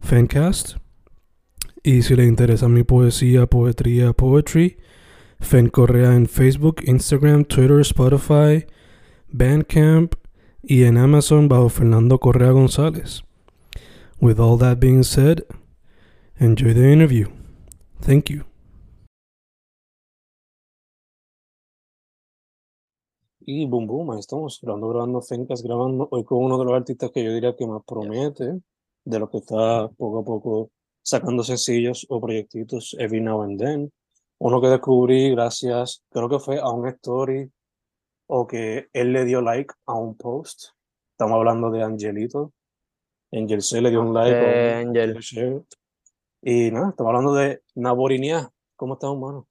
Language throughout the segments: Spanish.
Fancast. Y si le interesa mi poesía, poetría, poetry, Fen Correa en Facebook, Instagram, Twitter, Spotify, Bandcamp y en Amazon bajo Fernando Correa González. With all that being said, enjoy the interview. Thank you. Y boom, boom, estamos grabando, grabando Fencas, grabando hoy con uno de los artistas que yo diría que más promete, de los que está poco a poco sacando sencillos o proyectitos every now and then. Uno que descubrí gracias, creo que fue a un story o que él le dio like a un post. Estamos hablando de Angelito. Angel C le dio un like. Eh, a un- Angel. Y nada, estamos hablando de Naborinia. ¿Cómo estás, hermano?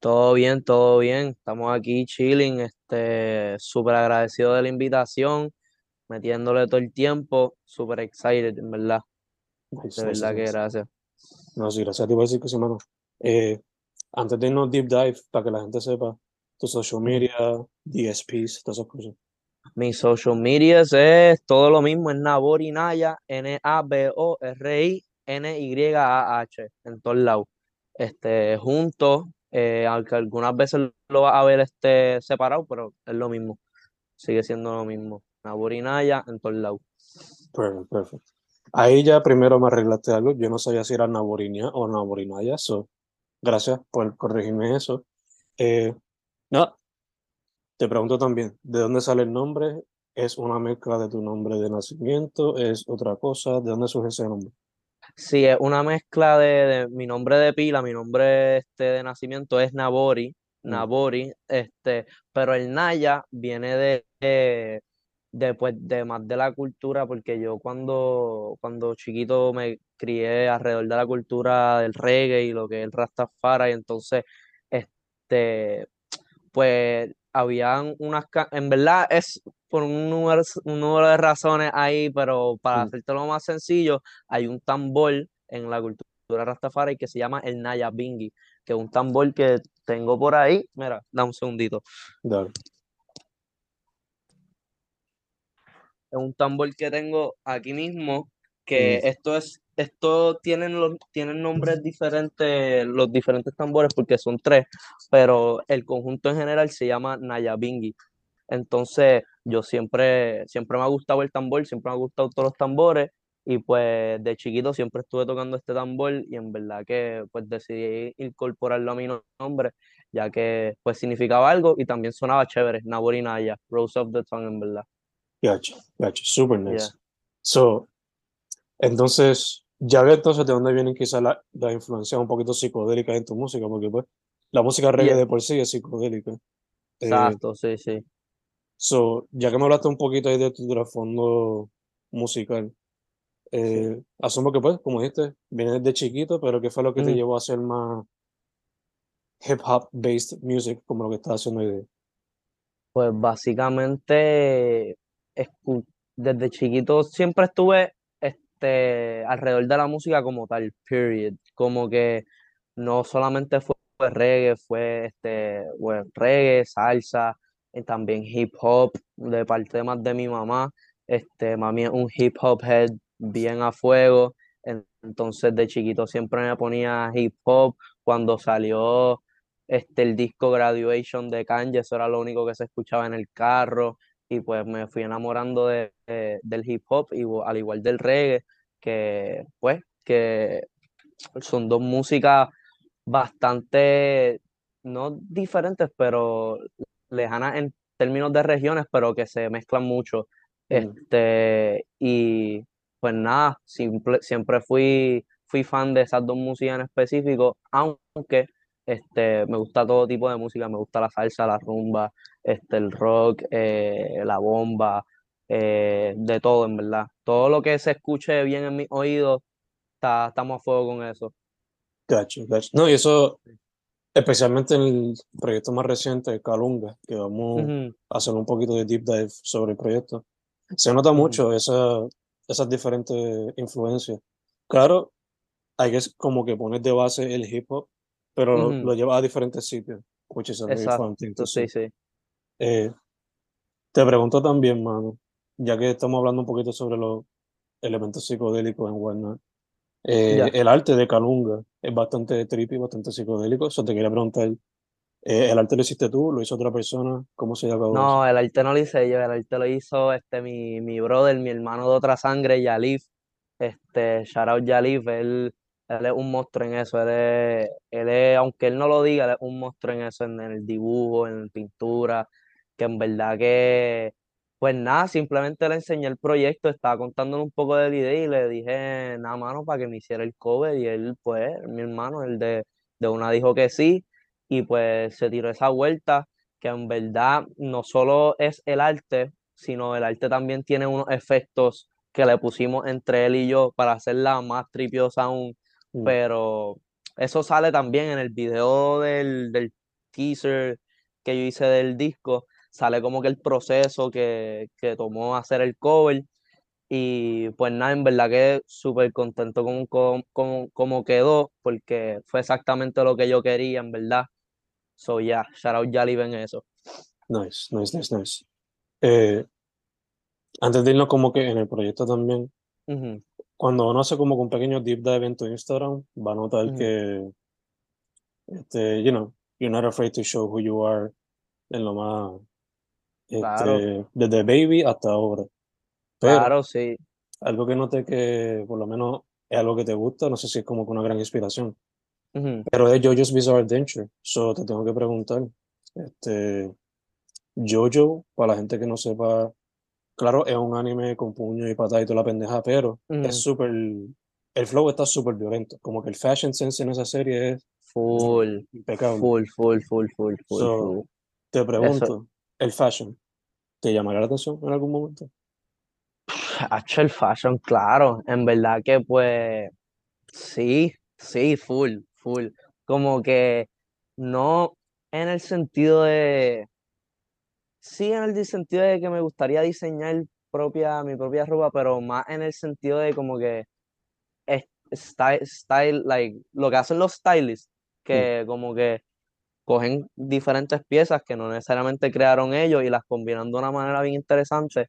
Todo bien, todo bien. Estamos aquí chilling, este, súper agradecido de la invitación, metiéndole todo el tiempo, súper excited, en verdad. Nice, De nice, verdad que gracias. No, sí, gracias a ti por decir que sí, hermano. Eh, antes de irnos deep dive, para que la gente sepa, tu social media, DSPs, todas esas cosas. Mis social medias es todo lo mismo, es Nabori Naya, N-A-B-O-R-I, N-Y-A-H, en todos lados. Este, juntos, eh, aunque algunas veces lo vas a ver este, separado, pero es lo mismo. Sigue siendo lo mismo. Nabori Naya, en todos lados. Perfect, perfect. Ahí ya primero me arreglaste algo. Yo no sabía si era Naborinia o Naborinaya. So, gracias por corregirme eso. Eh, no, te pregunto también, ¿de dónde sale el nombre? ¿Es una mezcla de tu nombre de nacimiento? ¿Es otra cosa? ¿De dónde surge ese nombre? Sí, es una mezcla de, de mi nombre de pila, mi nombre este, de nacimiento es Nabori, Mm. Nabori, este, pero el Naya viene de, de, de, pues, de más de la cultura, porque yo cuando, cuando chiquito me crié alrededor de la cultura del reggae y lo que es el Rastafari, y entonces, este, pues, habían unas, en verdad es por un número, un número de razones ahí, pero para Mm. hacértelo más sencillo, hay un tambor en la cultura Rastafari que se llama el Naya Bingi, que es un tambor que tengo por ahí. Mira, da un segundito. Dale. Es un tambor que tengo aquí mismo, que esto es, esto tienen los, tienen nombres diferentes, los diferentes tambores, porque son tres, pero el conjunto en general se llama Naya Bingi. Entonces, yo siempre, siempre me ha gustado el tambor, siempre me ha gustado todos los tambores, y pues de chiquito siempre estuve tocando este tambor, y en verdad que pues decidí incorporarlo a mi no- nombre, ya que pues significaba algo y también sonaba chévere, Nabori Naya, Rose of the Tongue, en verdad. Gotcha, gotcha. Super nice. Yeah. So, entonces, ya veo entonces de dónde vienen quizás la, la influencia un poquito psicodélica en tu música, porque pues la música reggae Yeah. de por sí es psicodélica. Eh, Exacto, sí, sí. So, ya que me hablaste un poquito ahí de tu trasfondo musical, eh, asumo que pues, como dijiste, vienes desde chiquito, pero ¿qué fue lo que te Ujú. llevó a hacer más hip hop based music como lo que estás haciendo hoy día? Pues básicamente, desde chiquito siempre estuve este, alrededor de la música como tal, period. Como que no solamente fue reggae, fue este, bueno, reggae, salsa, y también hip hop, de parte más de mi mamá. Este, mami es un hip hop head bien a fuego. en- Entonces de chiquito siempre me ponía hip hop. Cuando salió este, el disco Graduation de Kanye, eso era lo único que se escuchaba en el carro. Y pues me fui enamorando de, de- del hip hop, y, al igual del reggae, que pues que son dos músicas bastante, no diferentes, pero lejanas en términos de regiones, pero que se mezclan mucho. Mm. Este, y pues nada, simple- siempre fui, fui fan de esas dos músicas en específico, aunque este, me gusta todo tipo de música, me gusta la salsa, la rumba, este, el rock, eh, la bomba, eh, de todo en verdad. Todo lo que se escuche bien en mis oídos, está, estamos a fuego con eso. Gacho, gacho. No, y eso, especialmente en el proyecto más reciente, Calunga, que vamos a hacer un poquito de deep dive sobre el proyecto. Se nota mucho esa, esas diferentes influencias. Claro, hay que como que poner de base el hip hop, pero lo, lo lleva a diferentes sitios, which is a very fun thing to Exacto, sí, sí. Eh, te pregunto también, mano, ya que estamos hablando un poquito sobre los elementos psicodélicos en whatnot, eh, el arte de Calunga es bastante trippy, bastante psicodélico. Eso te quería preguntar, eh, ¿el arte lo hiciste tú? ¿Lo hizo otra persona? ¿Cómo se eso? No, el arte no lo hice yo, el arte lo hizo este mi, mi brother, mi hermano de otra sangre, Yalif. Este, shout out Yalif, él, él es un monstruo en eso, él es, él es, aunque él no lo diga, él es un monstruo en eso, en, el dibujo, en pintura, que en verdad que, pues nada, simplemente le enseñé el proyecto, estaba contándole un poco de la idea y le dije, nada, mano, para que me hiciera el cover, y él, pues, mi hermano, él de, de una dijo que sí, y pues se tiró esa vuelta que en verdad no solo es el arte, sino el arte también tiene unos efectos que le pusimos entre él y yo para hacerla más tripiosa aún, Mm, pero eso sale también en el video del, del teaser que yo hice del disco, sale como que el proceso que, que tomó hacer el cover y pues nada, en verdad que súper contento con cómo con, cómo quedó, porque fue exactamente lo que yo quería, en verdad. So, yeah, shout out Yali en eso. Nice, nice, nice, nice. Eh, antes de irnos como que en el proyecto también, cuando uno hace como que un pequeño deep dive en tu Instagram, va a notar que, este, you know, you're not afraid to show who you are en lo más, Claro, este, desde baby hasta ahora. Pero claro, sí. algo que noté que por lo menos es algo que te gusta, no sé si es como que una gran inspiración, pero es JoJo's Bizarre Adventure. So te tengo que preguntar, este, JoJo, para la gente que no sepa, claro, es un anime con puño y patada y toda la pendeja, pero es súper, el flow está súper violento, como que el fashion sense en esa serie es Full, impecable. full, full, full, full, full, So, full. te Eso, pregunto, el fashion, ¿te llamará la atención en algún momento? ha hecho el fashion, claro. En verdad que pues sí, sí, full, full. Como que no en el sentido de, sí en el sentido de que me gustaría diseñar propia, mi propia ropa, pero más en el sentido de como que style, style, like, lo que hacen los stylists, Mm, que como que cogen diferentes piezas que no necesariamente crearon ellos y las combinan de una manera bien interesante,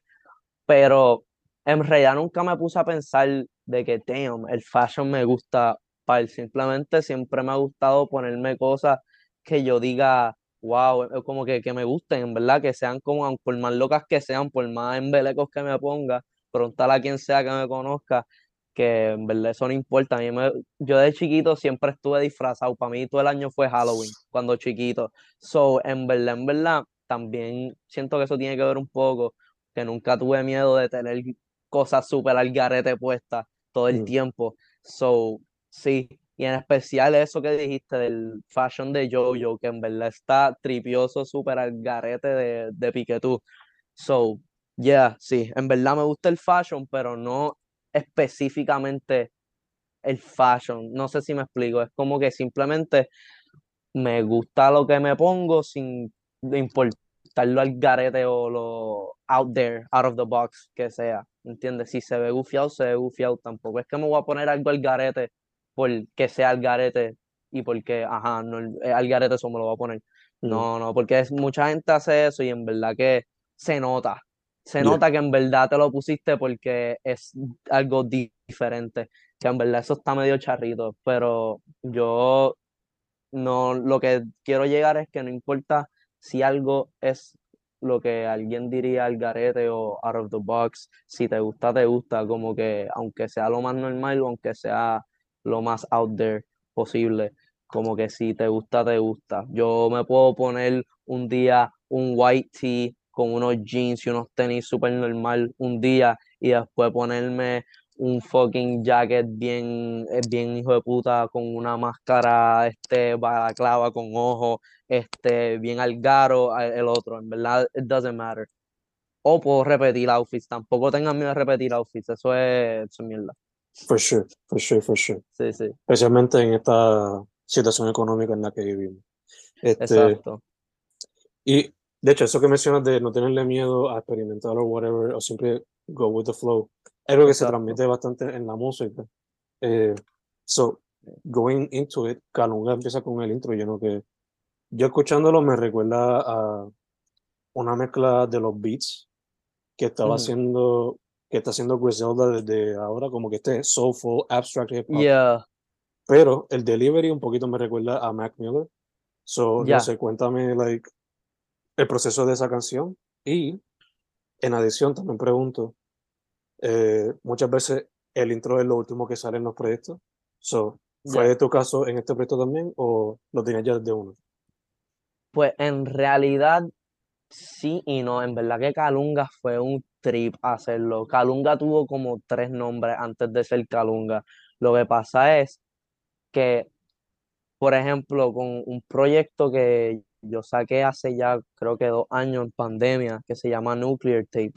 pero en realidad nunca me puse a pensar de que, damn, el fashion me gusta, para simplemente siempre me ha gustado ponerme cosas que yo diga, wow, eh, como que, que me gusten, en verdad, que sean como, por más locas que sean, por más embelecos que me ponga, preguntar a quien sea que me conozca, que en verdad eso no importa. A mí me- yo de chiquito siempre estuve disfrazado, para mí todo el año fue Halloween, cuando chiquito. So, en verdad, en verdad, también siento que eso tiene que ver un poco, que nunca tuve miedo de tener cosas súper al garete puestas todo el mm, tiempo. So, sí, y en especial eso que dijiste del fashion de Jojo, que en verdad está tripioso, súper al garete de, de Piquetú. So, yeah, sí, en verdad me gusta el fashion, pero no específicamente el fashion. No sé si me explico, es como que simplemente me gusta lo que me pongo sin importarlo al garete o lo out there, out of the box que sea. ¿Entiendes? Si se ve gufiado, se ve gufiado. Tampoco es que me voy a poner algo al garete porque sea al garete y porque, ajá, no, eh, al garete eso me lo voy a poner. No, no, porque es, mucha gente hace eso y en verdad que se nota. Se yeah, nota que en verdad te lo pusiste porque es algo di- diferente. Que en verdad eso está medio charrito. Pero yo no, lo que quiero llegar es que no importa si algo es lo que alguien diría al garete o out of the box, si te gusta, te gusta, como que aunque sea lo más normal o aunque sea lo más out there posible. Como que si te gusta, te gusta. Yo me puedo poner un día un white tee con unos jeans y unos tenis súper normal un día y después ponerme un fucking jacket bien, eh, bien hijo de puta con una máscara, este, balaclava con ojos, este, bien algaro el otro. En verdad, it doesn't matter. O puedo repetir outfits. Tampoco tengan miedo de repetir outfits. Eso es, eso es mierda. For sure, for sure, for sure. Sí, sí. Especialmente en esta situación económica en la que vivimos. Este, Exacto. Y de hecho, eso que mencionas de no tenerle miedo a experimentar o whatever, o siempre go with the flow, es algo que se Exacto. transmite bastante en la música. Eh, so, going into it, Calunga empieza con el intro lleno que yo escuchándolo me recuerda a una mezcla de los beats que estaba Ujú. haciendo, que está haciendo Griselda desde ahora, como que este soulful, abstract hip hop. Yeah. Pero el delivery un poquito me recuerda a Mac Miller. So, Ya. no sé, cuéntame, like, el proceso de esa canción. Y, en adición, también pregunto, eh, muchas veces el intro es lo último que sale en los proyectos. So, ¿fue Ya. tu caso en este proyecto también o lo tenías ya desde uno? Pues en realidad sí y no. En verdad que Calunga fue un trip hacerlo. Calunga tuvo como tres nombres antes de ser Calunga. Lo que pasa es que, por ejemplo, con un proyecto que yo saqué hace ya creo que dos años en pandemia, que se llama Nuclear Tape,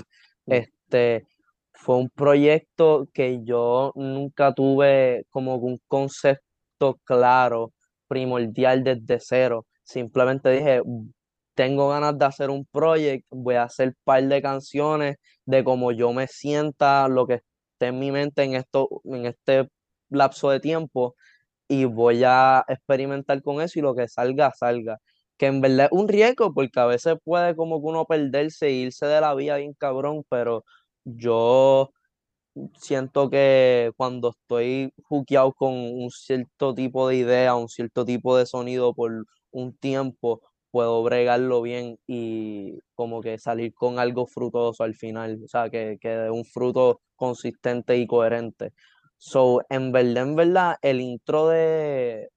Mm. este fue un proyecto que yo nunca tuve como un concepto claro, primordial desde cero. Simplemente dije, tengo ganas de hacer un proyecto, voy a hacer un par de canciones de cómo yo me sienta, lo que esté en mi mente en esto, en este lapso de tiempo, y voy a experimentar con eso y lo que salga, salga. Que en verdad es un riesgo, porque a veces puede como que uno perderse e irse de la vía bien cabrón, pero yo siento que cuando estoy juqueado con un cierto tipo de idea, un cierto tipo de sonido por un tiempo, puedo bregarlo bien y como que salir con algo frutoso al final, o sea, que, que un fruto consistente y coherente. So, en verdad, en verdad, el intro de,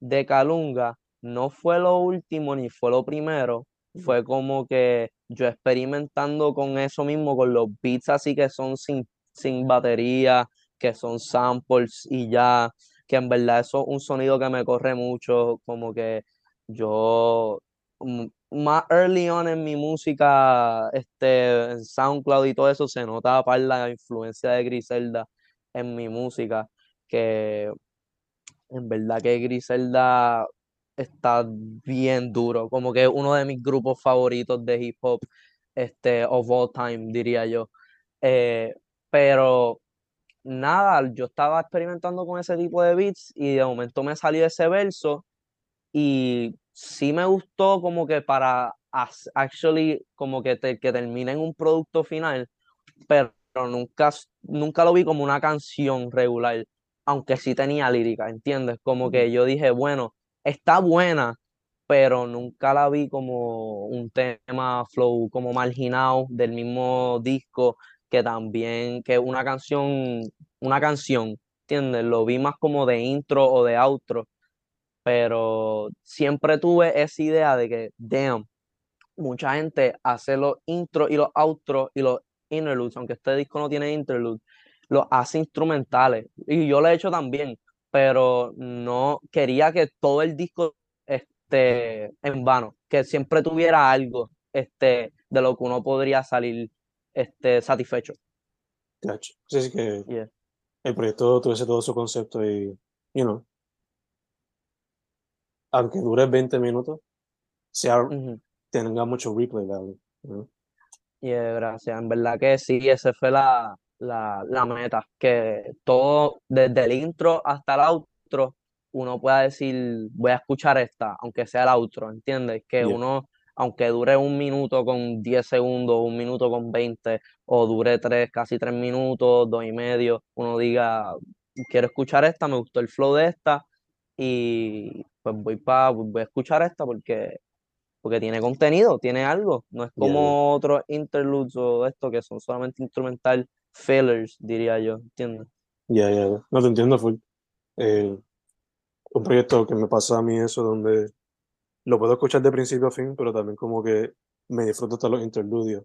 de Calunga no fue lo último ni fue lo primero, fue como que yo experimentando con eso mismo, con los beats así que son sin, sin batería, que son samples y ya, que en verdad eso es un sonido que me corre mucho, como que yo mm, más early on en mi música, este, en SoundCloud y todo eso, se notaba par la influencia de Griselda en mi música, que en verdad que Griselda está bien duro, como que es uno de mis grupos favoritos de hip hop, este, of all time, diría yo. Eh, pero nada, yo estaba experimentando con ese tipo de beats y de momento me salió ese verso y sí me gustó como que para as- actually como que, te- que termine en un producto final, pero nunca, nunca lo vi como una canción regular, aunque sí tenía lírica, ¿entiendes? Como que yo dije, bueno, está buena, pero nunca la vi como un tema flow como marginado del mismo disco que también que una canción, una canción, ¿entiendes? Lo vi más como de intro o de outro, pero siempre tuve esa idea de que, damn, mucha gente hace los intros y los outros y los interludes, aunque este disco no tiene interludes, los hace instrumentales. Y yo lo he hecho también, pero no quería que todo el disco esté en vano, que siempre tuviera algo este, de lo que uno podría salir este, satisfecho. Gotcha. Sí, sí que Yeah. el proyecto tuviese todo su concepto y, you know, aunque dure 20 minutos, sea, tenga mucho replay value. you know. Y eh, gracias, en verdad que sí, esa fue la, la, la meta, que todo, desde el intro hasta el outro, uno pueda decir, voy a escuchar esta, aunque sea el outro, ¿entiendes? Que Yeah. uno, aunque dure un minuto con 10 segundos, un minuto con 20, o dure tres, casi tres minutos, dos y medio, uno diga, quiero escuchar esta, me gustó el flow de esta, y pues voy, pa, voy a escuchar esta porque porque tiene contenido, tiene algo. No es Yeah, como otros interludes o esto que son solamente instrumental fillers, diría yo, ¿entiendes? Ya, ya, ya. No te entiendo full. Eh, un proyecto que me pasa a mí eso, donde lo puedo escuchar de principio a fin, pero también como que me disfruto hasta los interludios.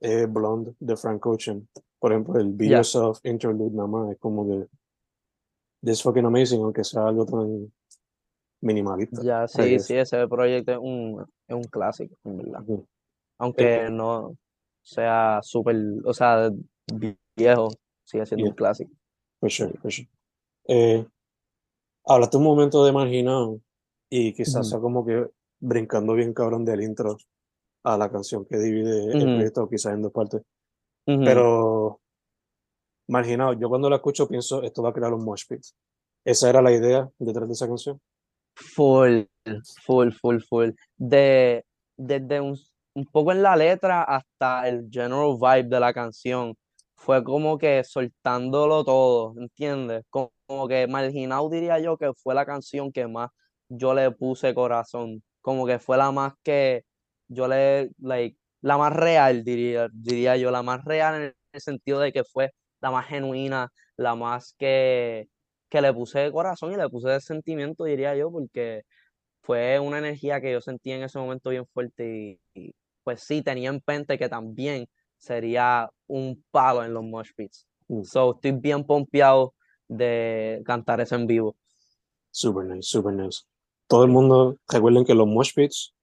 Es Blonde de Frank Ocean. Por ejemplo, el Be. Yourself interlude nada más es como que this fucking amazing, aunque sea algo tan minimalista. Ya, sí, sí, ese proyecto es un, es un clásico, en verdad. Aunque no sea súper, o sea, viejo, sigue siendo un Yeah. clásico. For sure, for sure. Eh, hablaste un momento de marginado y quizás Ujú. sea como que brincando bien cabrón del intro a la canción que divide el Ujú. proyecto, quizás en dos partes. Ujú. Pero marginado, yo cuando la escucho pienso, esto va a crear un mosh pit. Esa era la idea detrás de esa canción. Full, full, full, full. De, desde un, un poco en la letra hasta el general vibe de la canción. Fue como que soltándolo todo, ¿entiendes? Como, como que Marginado diría yo que fue la canción que más yo le puse corazón. Como que fue la más que yo le, like, la más real, diría, diría yo, la más real en el sentido de que fue la más genuina, la más que, que le puse corazón y le puse sentimiento, diría yo, porque fue una energía que yo sentí en ese momento bien fuerte y, y, pues sí, tenía en mente que también sería un palo en los mosh pits. Mm. So, estoy bien pompeado de cantar eso en vivo. Super nice, super nice. Todo el mundo, recuerden que los mosh pits,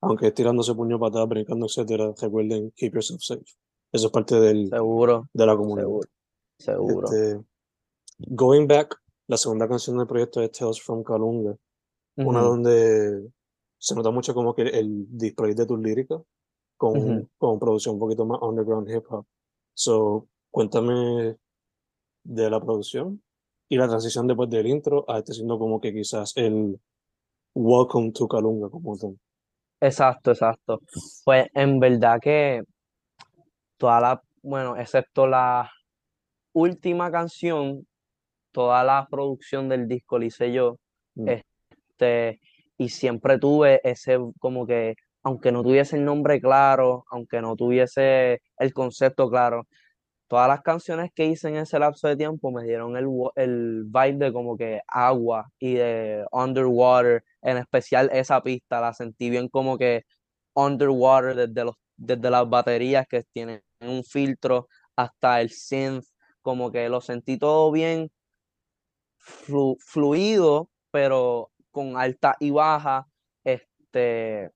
aunque tirándose puño para atrás, brincando, etcétera, recuerden keep yourself safe. Eso es parte del, Seguro, de la comunidad. seguro, seguro. Este, going back, la segunda canción del proyecto es Tales from Kalunga, una donde se nota mucho como que el display de tus líricas con, producción un poquito más underground hip hop. So, cuéntame de la producción y la transición después del intro a este siendo como que quizás el Welcome to Kalunga como tal. Exacto, exacto. Pues en verdad que toda la, bueno, excepto la última canción, toda la producción del disco la hice yo. Mm. Este, y siempre tuve ese como que, aunque no tuviese el nombre claro, aunque no tuviese el concepto claro, todas las canciones que hice en ese lapso de tiempo me dieron el, el vibe de como que agua y de underwater, en especial esa pista, la sentí bien como que underwater desde los, desde las baterías que tienen un filtro hasta el synth, como que lo sentí todo bien flu- fluido, pero con alta y baja, este,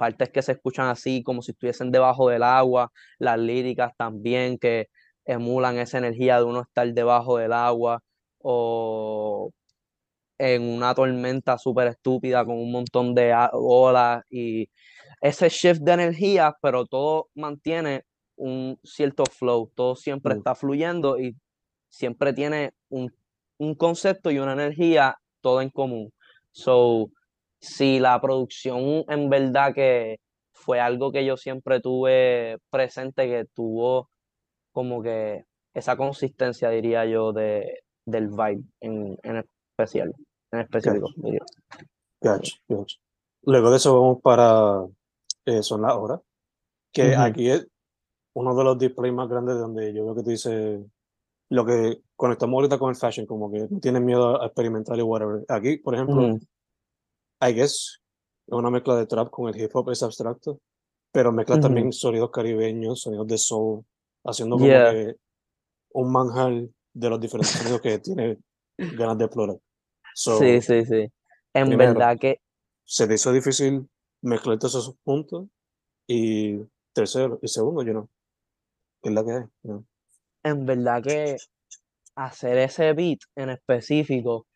partes que se escuchan así como si estuviesen debajo del agua, las líricas también que emulan esa energía de uno estar debajo del agua o en una tormenta súper estúpida con un montón de olas y ese shift de energía, pero todo mantiene un cierto flow, todo siempre Mm. está fluyendo y siempre tiene un, un concepto y una energía todo en común. So, si la producción en verdad que fue algo que yo siempre tuve presente, que tuvo como que esa consistencia, diría yo, de, del vibe en, en especial, en específico, Gotcha. diría. Gotcha, gotcha. Luego de eso vamos para eh, Son las horas, que aquí es uno de los displays más grandes donde yo veo que tú dices lo que conectamos ahorita con el fashion, como que no tienes miedo a experimentar y whatever. Aquí, por ejemplo. I guess, es una mezcla de trap con el hip hop, es abstracto, pero mezcla también sonidos caribeños, sonidos de soul, haciendo como Yeah. que un manjar de los diferentes sonidos que tiene ganas de explorar. So, Sí, sí, sí. En primero, verdad que se te hizo difícil mezclar todos esos puntos. Y tercero, y segundo, yo no. ¿Qué es la que hay? ¿no? en verdad que hacer ese beat en específico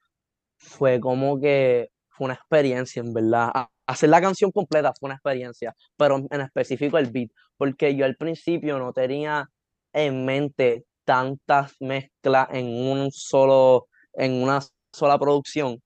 fue como que fue una experiencia, en verdad. Hacer la canción completa fue una experiencia, pero en específico el beat, porque yo al principio no tenía en mente tantas mezclas en un solo, en una sola producción,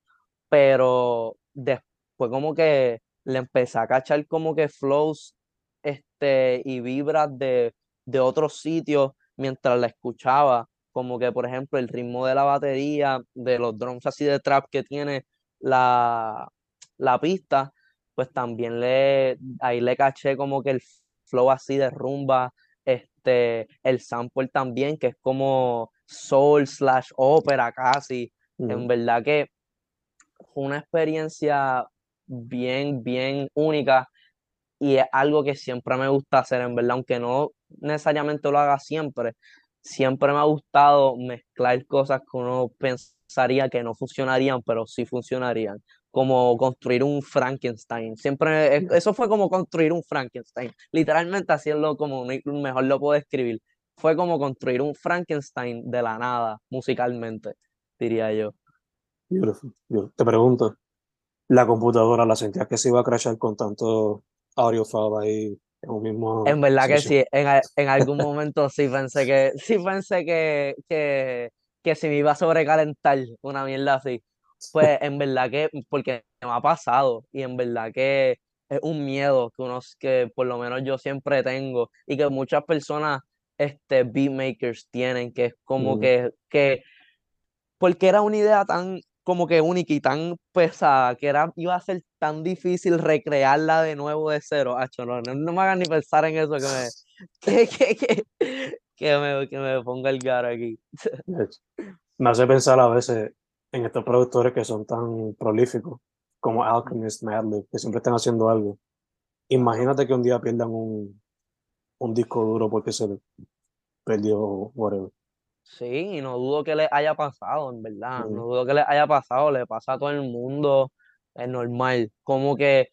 pero después como que le empecé a cachar como que flows este, y vibras de, de otros sitios mientras la escuchaba, como que por ejemplo el ritmo de la batería, de los drums así de trap que tiene la, la pista, pues también le, ahí le caché como que el flow así de rumba, este, el sample también, que es como soul slash ópera casi, En verdad que fue una experiencia bien, bien única y es algo que siempre me gusta hacer, en verdad, aunque no necesariamente lo haga siempre, siempre me ha gustado mezclar cosas que uno pensaría que no funcionarían, pero sí funcionarían, como construir un Frankenstein. Siempre, eso fue como construir un Frankenstein, literalmente haciendo como mejor lo puedo describir. Fue como construir un Frankenstein de la nada, musicalmente, diría yo. Te pregunto, ¿la computadora la sentías que se iba a crashar con tanto audio file ahí mismo... En verdad que sí, en, en, algún momento sí pensé que, sí pensé que, que, que se me iba a sobrecalentar una mierda así. Pues en verdad que, porque me ha pasado y en verdad que es un miedo que unos que por lo menos yo siempre tengo y que muchas personas este beatmakers tienen que es como que que porque era una idea tan como que única y tan pesada que era, iba a ser tan difícil recrearla de nuevo de cero. no, no, me hagan ni pensar en eso que me, que, que, que, me, que me ponga el gar aquí. Me hace pensar a veces en estos productores que son tan prolíficos como Alchemist, Madlib, que siempre están haciendo algo. Imagínate que un día pierdan un, un disco duro porque se perdió whatever. Sí, y no dudo que le haya pasado, en verdad. No dudo que le haya pasado, le pasa a todo el mundo, es normal. Como que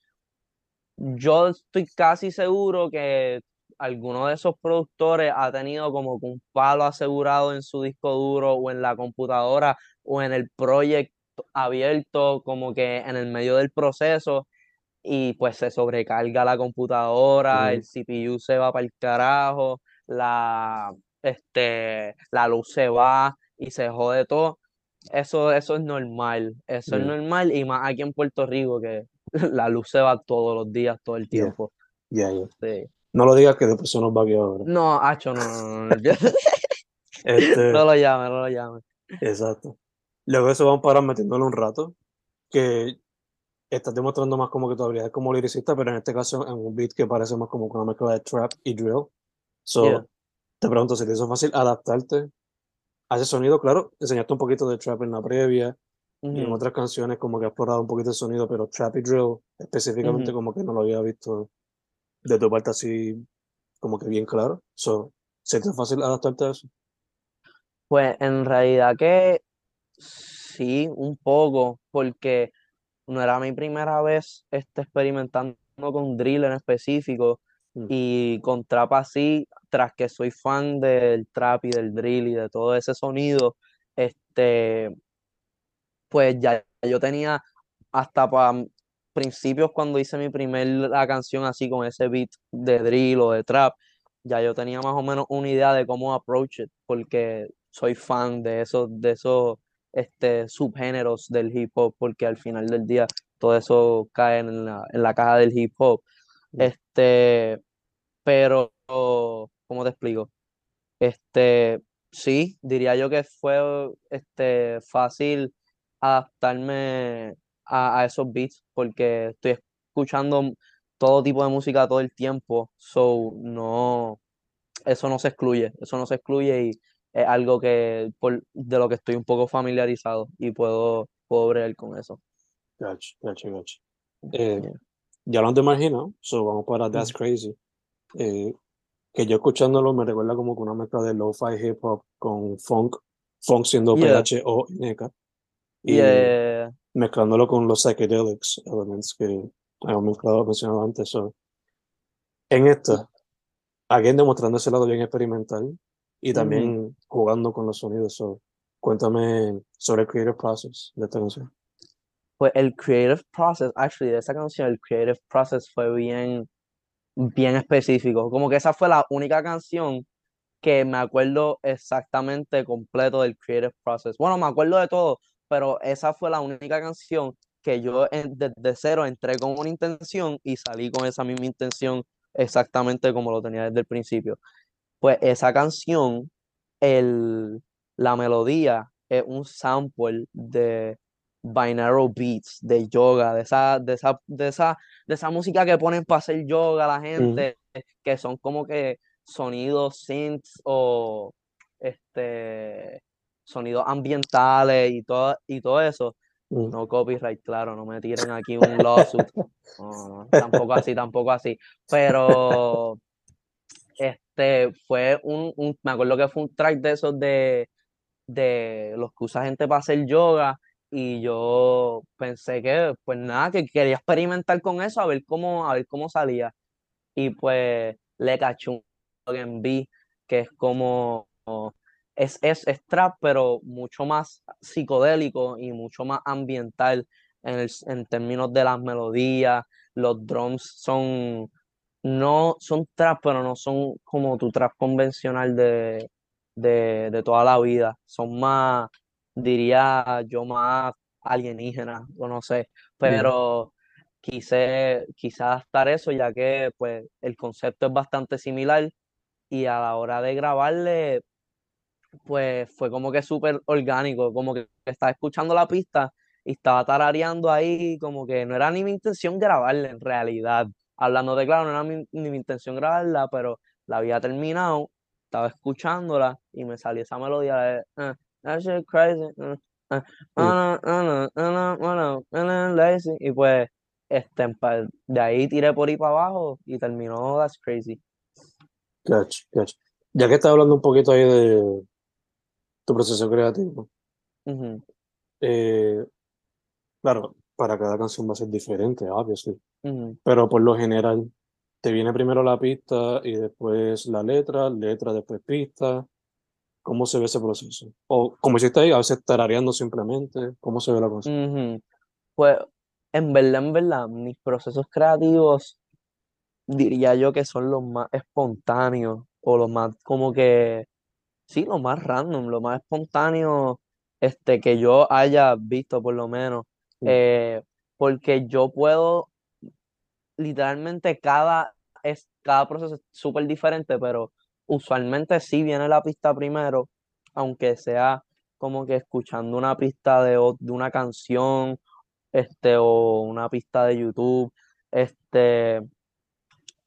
yo estoy casi seguro que alguno de esos productores ha tenido como un palo asegurado en su disco duro o en la computadora o en el proyecto abierto, como que en el medio del proceso, y pues se sobrecarga la computadora, el CPU se va para el carajo, la, este, la luz se va y se jode todo. Eso, eso es normal, eso es normal y más aquí en Puerto Rico que la luz se va todos los días, todo el tiempo. Ya, ya. No lo digas que después se nos va aquí ahora. No, Hacho, no, no, no. este... no lo llame, no lo llame. Exacto. Luego eso vamos para metiéndole un rato, que estás demostrando más como que tu habilidad como liricista, pero en este caso en un beat que parece más como una mezcla de trap y drill. So, te pregunto si te hizo fácil adaptarte a ese sonido, claro, enseñaste un poquito de trap en la previa y en otras canciones como que has explorado un poquito el sonido, pero trap y drill específicamente como que no lo había visto de tu parte así como que bien claro. So, ¿Se te hizo fácil adaptarte a eso? Pues en realidad que sí, un poco, porque no era mi primera vez este, experimentando con drill en específico. Mm. Y con trap así, tras que soy fan del trap y del drill y de todo ese sonido, este, pues ya yo tenía hasta para principios cuando hice mi primera canción así con ese beat de drill o de trap, ya yo tenía más o menos una idea de cómo approach it, porque soy fan de esos, de esos este, subgéneros del hip hop, porque al final del día todo eso cae en la, en la caja del hip hop. Este, pero, ¿cómo te explico? Este, sí, diría yo que fue este, fácil adaptarme a, a esos beats, porque estoy escuchando todo tipo de música todo el tiempo, so no, eso no se excluye, eso no se excluye y es algo que por, de lo que estoy un poco familiarizado y puedo, puedo bregar con eso. Gotcha, gotcha, gotcha. Eh, ya lo han imaginado, so vamos para That's Crazy. Eh, que yo escuchándolo me recuerda como que una mezcla de lo-fi hip hop con funk, funk siendo PH o NK, y mezclándolo con los psychedelics elements que hemos mezclado, mencionado antes. So. En esto, alguien demostrando ese lado bien experimental, y también jugando con los sonidos. cuéntame sobre el creative process de esta canción. Pues el creative process, actually, de esa canción, el creative process fue bien, bien específico. Como que esa fue la única canción que me acuerdo exactamente completo del creative process. Bueno, me acuerdo de todo, pero esa fue la única canción que yo desde cero entré con una intención y salí con esa misma intención exactamente como lo tenía desde el principio. Pues esa canción, el, la melodía es un sample de binaural beats, de yoga, de esa, de esa, de esa, de esa música que ponen para hacer yoga la gente, que son como que sonidos synths o este sonidos ambientales y todo, y todo eso. No copyright, claro, no me tiren aquí un lawsuit. No, no, tampoco así, tampoco así. Pero este fue un, un- me acuerdo que fue un track de esos de, de los que usa gente para hacer yoga. Y yo pensé que, pues nada, que quería experimentar con eso, a ver cómo, a ver cómo salía. Y pues le caché un en B, que es como, es, es, trap, pero mucho más psicodélico y mucho más ambiental en, en términos de las melodías. Los drums son, no son trap, pero no son como tu trap convencional de, de, de toda la vida. Son más, diría yo, más alienígenas, o no sé, pero quise, quise adaptar eso ya que pues el concepto es bastante similar y a la hora de grabarle pues fue como que súper orgánico, como que estaba escuchando la pista y estaba tarareando ahí, como que no era ni mi intención grabarla en realidad. Hablando de claro, no era mi- ni mi intención grabarla, pero la había terminado, estaba escuchándola y me salió esa melodía de eh, that shit crazy, lazy", y pues este, de ahí tiré por ahí para abajo y terminó That's Crazy. Catch, catch. Ya que estás hablando un poquito ahí de tu proceso creativo, eh, claro, para cada canción va a ser diferente, obvio, sí. ujú. Pero por lo general, te viene primero la pista y después la letra, letra, después pista. ¿Cómo se ve ese proceso? O como hiciste ahí, a veces tarareando simplemente. ¿Cómo se ve la cosa? Pues en verdad, en verdad, mis procesos creativos diría yo que son los más espontáneos o los más como que, sí, los más random, los más espontáneos este, que yo haya visto por lo menos. Eh, porque yo puedo, literalmente cada, es, cada proceso es súper diferente, pero usualmente sí viene la pista primero, aunque sea como que escuchando una pista de, de una canción este, o una pista de YouTube, este,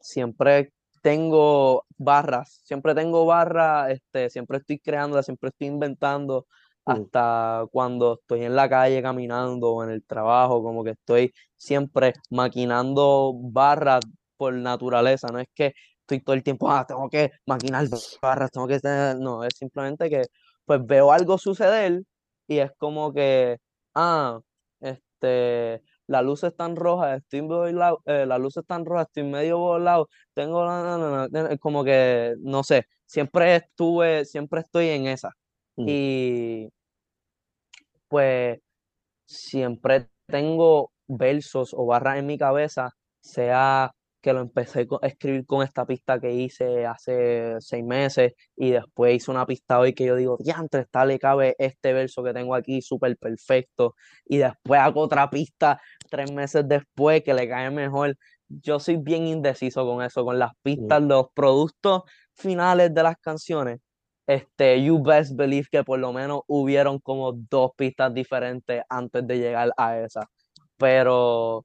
siempre tengo barras, siempre tengo barras, este, siempre estoy creando, siempre estoy inventando, Mm. hasta cuando estoy en la calle caminando o en el trabajo, como que estoy siempre maquinando barras por naturaleza, no es que estoy todo el tiempo, ah, tengo que maquinar barras, tengo que tener, no, es simplemente que pues veo algo suceder y es como que, ah, este, la luz está en roja, estoy volado, eh, la luz en roja, estoy medio volado, tengo la- la- la- como que, no sé, siempre estuve, siempre estoy en esa. Mm. Y pues siempre tengo versos o barras en mi cabeza, sea que lo empecé a escribir con esta pista que hice hace seis meses y después hice una pista hoy que yo digo, diantre, esta le cabe este verso que tengo aquí súper perfecto y después hago otra pista tres meses después que le cae mejor. Yo soy bien indeciso con eso, con las pistas, los productos finales de las canciones. Este, you best believe que por lo menos hubieron como dos pistas diferentes antes de llegar a esa. Pero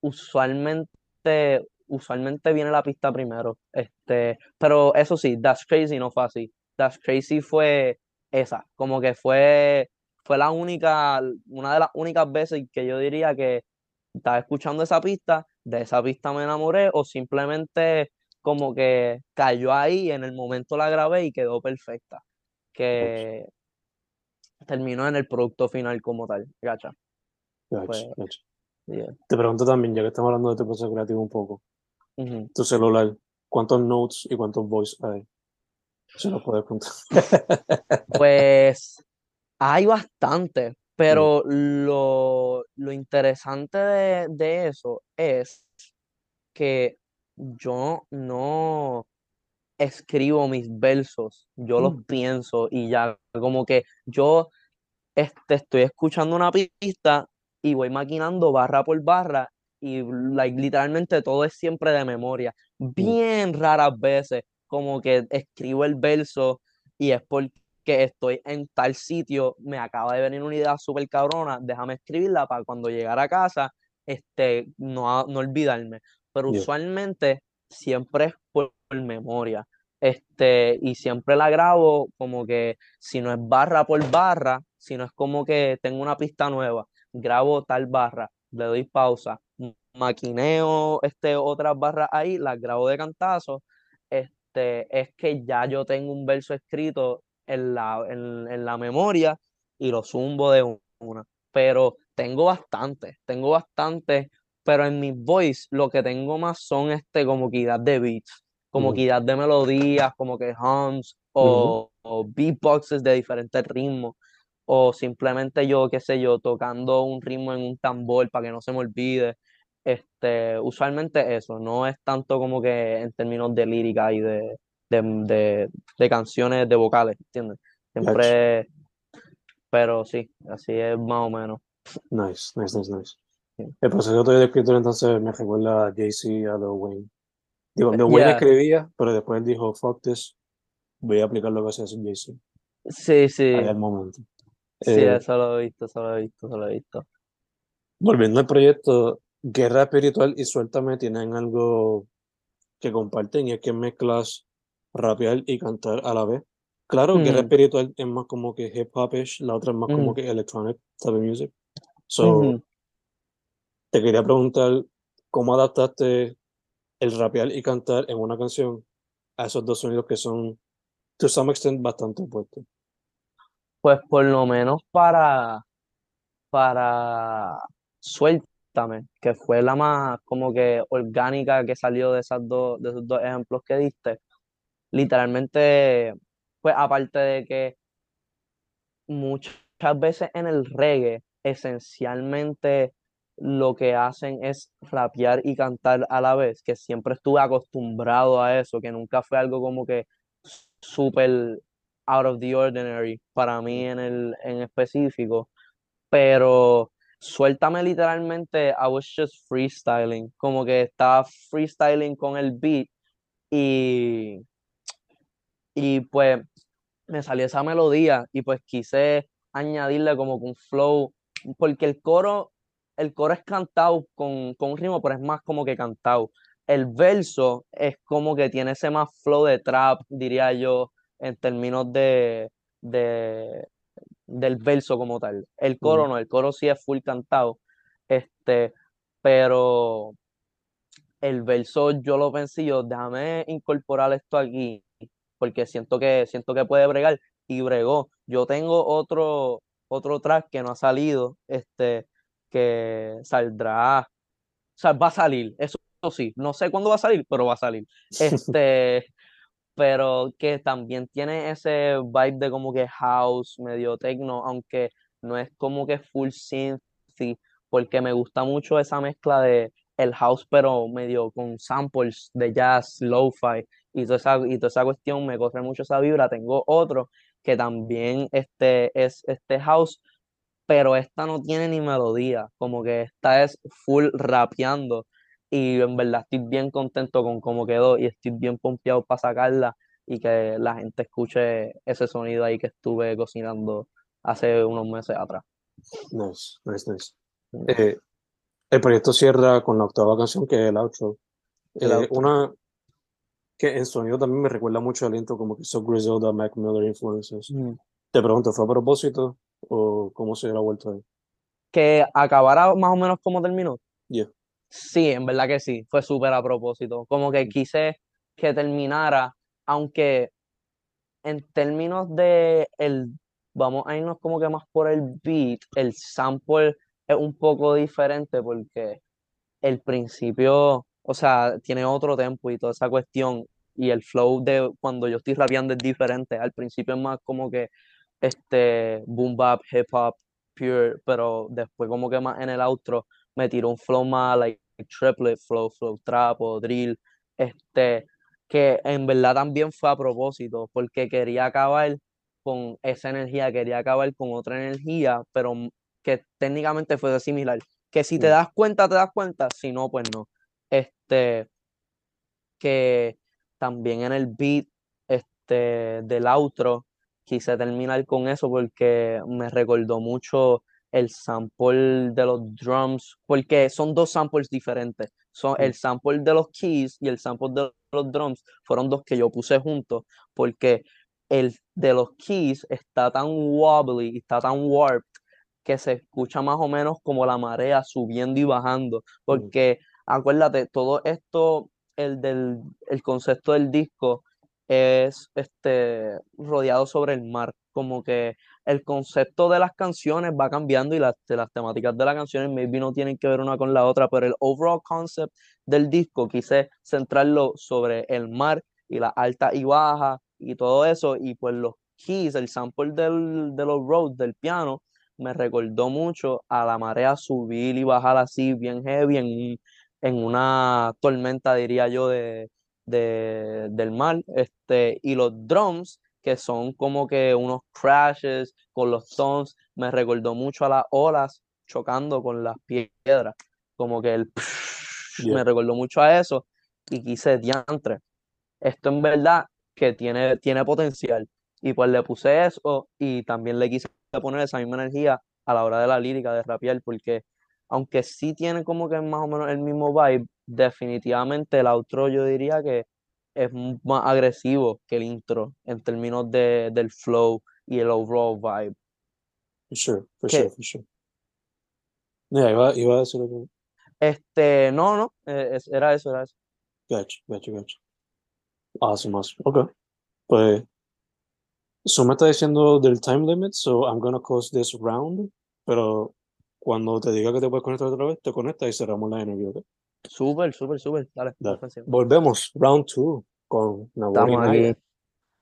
usualmente, usualmente viene la pista primero. Este, pero eso sí, That's Crazy no fue así. That's Crazy fue esa. Como que fue, fue la única, una de las únicas veces que yo diría que estaba escuchando esa pista, de esa pista me enamoré, o simplemente como que cayó ahí, en el momento la grabé y quedó perfecta. Que terminó en el producto final como tal, gacha. Pues, yeah. Te pregunto también, ya que estamos hablando de tu proceso creativo un poco, Tu celular, ¿cuántos notes y cuántos voice hay? Se lo puedes contar. Pues hay bastante, pero lo, lo interesante de, de eso es que yo no escribo mis versos, yo los Mm. pienso y ya como que yo este, estoy escuchando una pista y voy maquinando barra por barra y like, literalmente todo es siempre de memoria. Bien raras veces como que escribo el verso y es porque estoy en tal sitio, me acaba de venir una idea súper cabrona, déjame escribirla para cuando llegara a casa este, no, no olvidarme. Pero usualmente siempre es por, por memoria. este, y siempre la grabo como que si no es barra por barra, si no es como que tengo una pista nueva, grabo tal barra, le doy pausa, maquineo este, otras barras ahí, las grabo de cantazo, este, es que ya yo tengo un verso escrito en la, en, la memoria y lo zumbo de una. Pero tengo bastante, tengo bastante, pero en mi voice lo que tengo más son este como que de beats, como que de melodías, como que hums o, o beatboxes de diferentes ritmos o simplemente yo, qué sé yo, tocando un ritmo en un tambor para que no se me olvide. Este, usualmente eso, no es tanto como que en términos de lírica y de, de, de, canciones de vocales, ¿entiendes? Siempre, pero sí, así es más o menos. Nice, nice, nice, nice. El proceso de escritura entonces me recuerda a Jay-Z, a Lil Wayne. Digo, Lil Wayne escribía, pero después dijo, fuck this, voy a aplicar lo que hace Jay-Z. Sí, sí. Al momento. Sí, eh, eso lo he visto, eso lo he visto, eso lo he visto. Volviendo al proyecto, Guerra Espiritual y Suéltame tienen algo que comparten y es que mezclas rapear y cantar a la vez. Claro, Guerra mm. Espiritual es más como que hip hopish, la otra es más como mm. que electronic type of music. So, te quería preguntar cómo adaptaste el rapear y cantar en una canción a esos dos sonidos que son, to some extent, bastante opuestos. Pues por lo menos para, para Suéltame, que fue la más como que orgánica que salió de esas dos, de esos dos ejemplos que diste. Literalmente, pues aparte de que muchas veces en el reggae, esencialmente lo que hacen es rapear y cantar a la vez, que siempre estuve acostumbrado a eso, que nunca fue algo como que súper out of the ordinary para mí en el en específico, pero suéltame literalmente, I was just freestyling, como que estaba freestyling con el beat y, y pues me salió esa melodía y pues quise añadirle como un flow, porque el coro, el coro es cantado con, con un ritmo, pero es más como que cantado. El verso es como que tiene ese más flow de trap, diría yo, en términos de, de, del verso como tal. El coro no, el coro sí es full cantado, este, pero el verso yo lo pensé yo, déjame incorporar esto aquí, porque siento que, siento que puede bregar, y bregó. Yo tengo otro, otro track que no ha salido, este, que saldrá, o sea, va a salir, eso sí, no sé cuándo va a salir, pero va a salir. Este, pero que también tiene ese vibe de como que house, medio techno, aunque no es como que full synth, porque me gusta mucho esa mezcla de el house, pero medio con samples de jazz, lo-fi, y toda esa, y toda esa cuestión me corre mucho esa vibra. Tengo otro que también este, es este house, pero esta no tiene ni melodía, como que esta es full rapeando y en verdad estoy bien contento con cómo quedó y estoy bien pompeado para sacarla y que la gente escuche ese sonido ahí que estuve cocinando hace unos meses atrás. Nice, nice, nice. Eh, el proyecto cierra con la octava canción que es el outro. Eh, una que en sonido también me recuerda mucho al intro como que So Griselda, Mac Miller Influences. Te pregunto, ¿fue a propósito o cómo se dio la vuelta ahí? Que acabara más o menos como terminó. Yeah. Sí, en verdad que sí, fue súper a propósito. Como que quise que terminara, aunque en términos de el, vamos a irnos como que más por el beat, el sample es un poco diferente porque el principio, o sea, tiene otro tempo y toda esa cuestión y el flow de cuando yo estoy rapeando es diferente. Al principio es más como que este boom bap, hip hop, pure, pero después como que más en el outro me tiró un flow más like triplet flow, flow trap o drill, este, que en verdad también fue a propósito, porque quería acabar con esa energía, quería acabar con otra energía, pero que técnicamente fue similar. Que si te mm. das cuenta, te das cuenta, si no, pues no. Este, que también en el beat este, del outro quise terminar con eso porque me recordó mucho el sample de los drums, porque son dos samples diferentes. Son el sample de los keys y el sample de los drums fueron dos que yo puse juntos, porque el de los keys está tan wobbly, está tan warped, que se escucha más o menos como la marea subiendo y bajando, porque acuérdate, todo esto, el del el concepto del disco es este rodeado sobre el mar, como que el concepto de las canciones va cambiando y las, las temáticas de las canciones maybe no tienen que ver una con la otra, pero el overall concept del disco quise centrarlo sobre el mar y la alta y baja y todo eso, y pues los keys, el sample del, de los roads del piano, me recordó mucho a la marea subir y bajar así, bien heavy, en, en una tormenta, diría yo, de, de, del mar. Este, y los drums, que son como que unos crashes con los tones, me recordó mucho a las olas chocando con las piedras. Como que el me recordó mucho a eso y quise diantre. Esto en verdad que tiene, tiene potencial. Y pues le puse eso y también le quise poner esa misma energía a la hora de la lírica, de rapear, porque aunque sí tiene como que más o menos el mismo vibe, definitivamente el outro yo diría que es más agresivo que el intro en términos de, del flow y el overall vibe. For sure, for sure, for sure. Yeah, iba, iba a decir algo. Este, no, no, eh, era eso, era eso. Gotcha, gotcha, gotcha. Awesome, awesome. Ok. Pues, so me está diciendo del time limit, so I'm gonna close this round, pero cuando te diga que te puedes conectar otra vez, te conectas y cerramos la energía, ¿ok? Súper, súper, súper. Dale, Dale. Volvemos, round two, con Nabori Estamos Naya. aquí.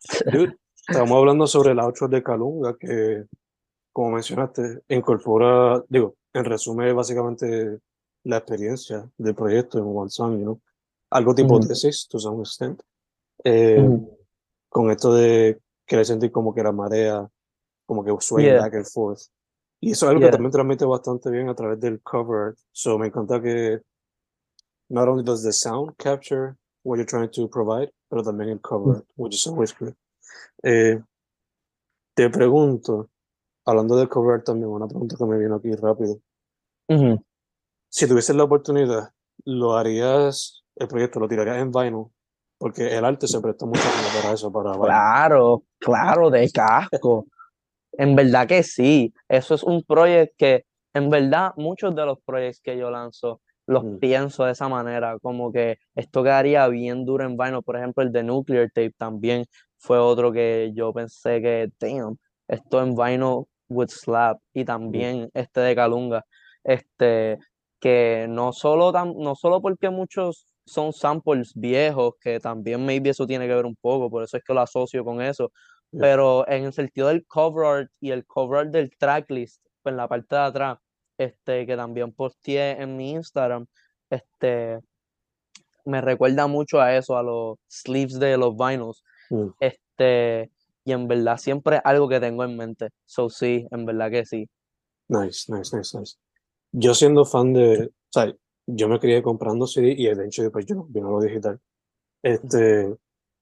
Dude, estamos hablando sobre el outro de Calunga, que, como mencionaste, incorpora, digo, en resumen, básicamente la experiencia del proyecto en One Song, you know? algo tipo Ujú. tesis, to some extent, eh, Ujú. con esto de querer sentir como que la marea, como que sway Yeah. back and forth. Y eso es algo Yeah. que también transmite bastante bien a través del cover. So me encanta que not only does the sound capture what you're trying to provide, pero también el cover, art, which is always good. Eh, te pregunto, hablando del cover también, una pregunta que me vino aquí rápido. Si tuvieses la oportunidad, ¿lo harías, el proyecto lo tirarías en vinyl? Porque el arte se presta mucho para eso, para vinyl. Claro, claro, de casco. En verdad que sí. Eso es un proyecto que, en verdad, muchos de los proyectos que yo lanzo los Mm. pienso de esa manera, como que esto quedaría bien duro en vinyl. Por ejemplo, el de Nuclear Tape también fue otro que yo pensé que, damn, esto en vinyl would slap. Y también este de Calunga, este, que no solo, tan, no solo porque muchos son samples viejos, que también maybe eso tiene que ver un poco, por eso es que lo asocio con eso, pero en el sentido del cover art y el cover art del tracklist, pues en la parte de atrás, este, que también posteé en mi Instagram, este, me recuerda mucho a eso, a los sleeves de los vinyls, Mm. este, y en verdad siempre es algo que tengo en mente, so sí, en verdad que sí. Nice, nice, nice, nice. Yo siendo fan de, o sea, yo me crié comprando CD y eventually pues yo vino lo digital. Este,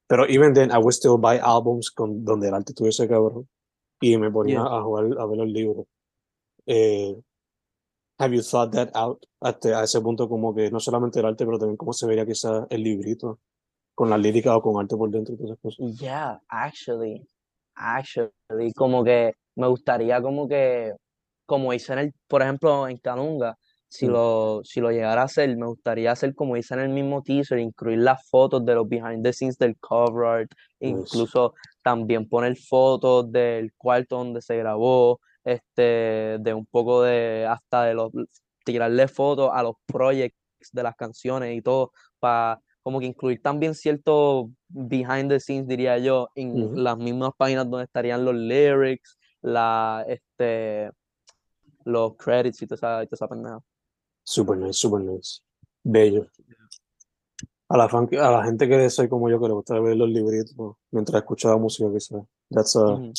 pero even then I would still buy albums con, donde el arte estuviese cabrón y me ponía Yeah. a jugar, a ver los libros. Eh, have you thought that out? Hasta a ese punto como que no solamente el arte, pero también cómo se vería quizás el librito con la lírica o con arte por dentro y todas esas cosas. Yeah, actually, actually, como que me gustaría como que, como hice en el, por ejemplo, en Calunga, si Mm. lo, si lo llegara a hacer, me gustaría hacer como hice en el mismo teaser, incluir las fotos de los behind the scenes del cover art, Nice. incluso también poner fotos del cuarto donde se grabó, este, de un poco de, hasta de los, tirarle fotos a los projects de las canciones y todo, para como que incluir también cierto behind the scenes, diría yo, en las mismas páginas donde estarían los lyrics, la, este, los credits y toda esa, pendeja. Super nice, super nice. Bello. A la, fan, a la gente que soy como yo, que le gusta ver los libritos mientras escuchaba música, quizás. That's a, mm,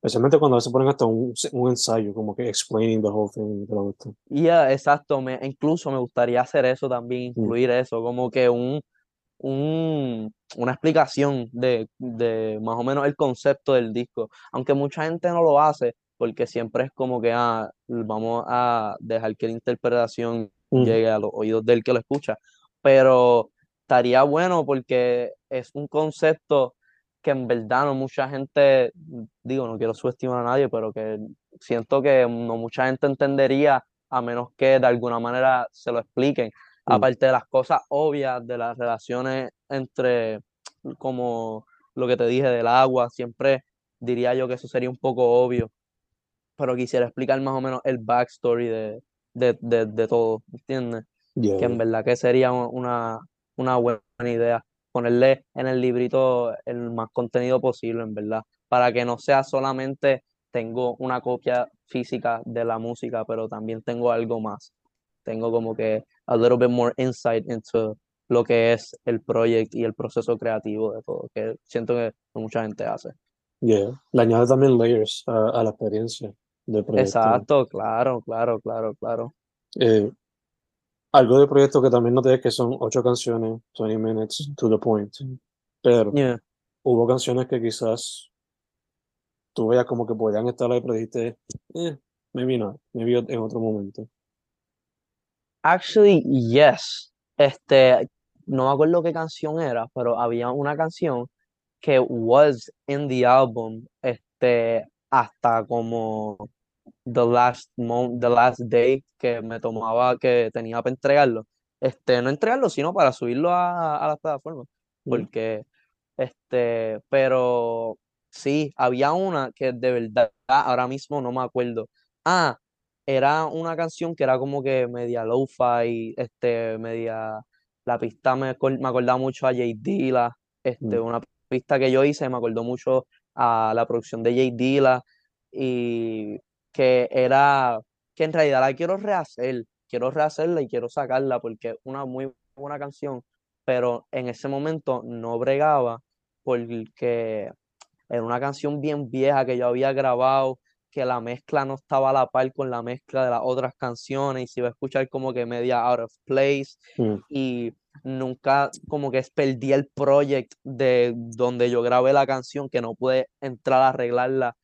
especialmente cuando veces ponen hasta un, un ensayo, como que explaining the whole thing. gusta. Yeah, exacto, me, incluso me gustaría hacer eso también, Mm. incluir eso, como que un, un, una explicación de, de más o menos el concepto del disco, aunque mucha gente no lo hace, porque siempre es como que ah, vamos a dejar que la interpretación Mm. llegue a los oídos del que lo escucha, pero estaría bueno porque es un concepto que en verdad no mucha gente, digo, no quiero subestimar a nadie, pero que siento que no mucha gente entendería a menos que de alguna manera se lo expliquen. Mm. Aparte de las cosas obvias de las relaciones entre, como lo que te dije del agua, siempre diría yo que eso sería un poco obvio, pero quisiera explicar más o menos el backstory de, de, de, de todo, ¿entiendes? Yeah, Que en verdad que sería una, una buena idea ponerle en el librito el más contenido posible, en verdad, para que no sea solamente tengo una copia física de la música, pero también tengo algo más. Tengo como que a little bit more insight into lo que es el proyecto y el proceso creativo de todo, que siento que mucha gente hace. Yeah. Le añade también layers a, a la experiencia del proyecto. Exacto, claro, claro, claro, claro. Eh, algo del proyecto que también noté es que son ocho canciones, 20 minutes to the point. Pero Yeah. hubo canciones que quizás tú veas como que podían estar ahí, pero dijiste, eh, maybe not, maybe en otro momento. Actually, yes. Este, no me acuerdo qué canción era, pero había una canción que was in the album, este, hasta como the last mo- the last day que me tomaba, que tenía para entregarlo. Este, no entregarlo, sino para subirlo a, a las plataformas. Porque, este, pero sí, había una que de verdad ahora mismo no me acuerdo. Ah, era una canción que era como que media lo-fi, este, media, la pista me, me acordaba mucho a Jay Dilla, este, Mm. una pista que yo hice me acordó mucho a la producción de Jay Dilla y que era, que en realidad la quiero rehacer, quiero rehacerla y quiero sacarla porque es una muy buena canción, pero en ese momento no bregaba porque era una canción bien vieja que yo había grabado, que la mezcla no estaba a la par con la mezcla de las otras canciones y se iba a escuchar como que media out of place Mm. y nunca como que perdí el project de donde yo grabé la canción que no pude entrar a arreglarla.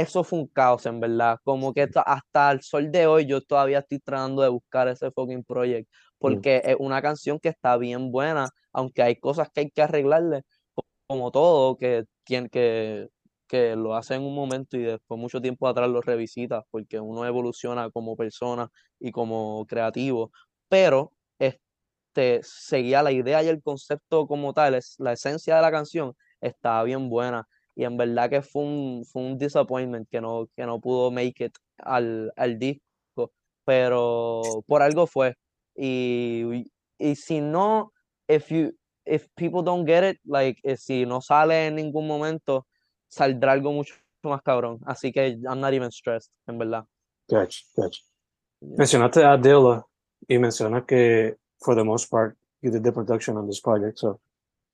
Eso fue un caos en verdad, como que ta- hasta el sol de hoy yo todavía estoy tratando de buscar ese fucking project porque es una canción que está bien buena, aunque hay cosas que hay que arreglarle, co- como todo, que tiene que que lo hace en un momento y después mucho tiempo atrás lo revisitas porque uno evoluciona como persona y como creativo, pero este, seguía la idea y el concepto como tal, es, la esencia de la canción estaba bien buena y en verdad que fue un, fue un disappointment que no, que no pudo make it al, al disco, pero por algo fue y, y si no, if you, if people don't get it, like, eh, si no sale en ningún momento, saldrá algo mucho más cabrón, así que I'm not even stressed, en verdad. Gotcha, gotcha. Mencionaste a Dilla y mencionas que, for the most part, you did the production on this project. So,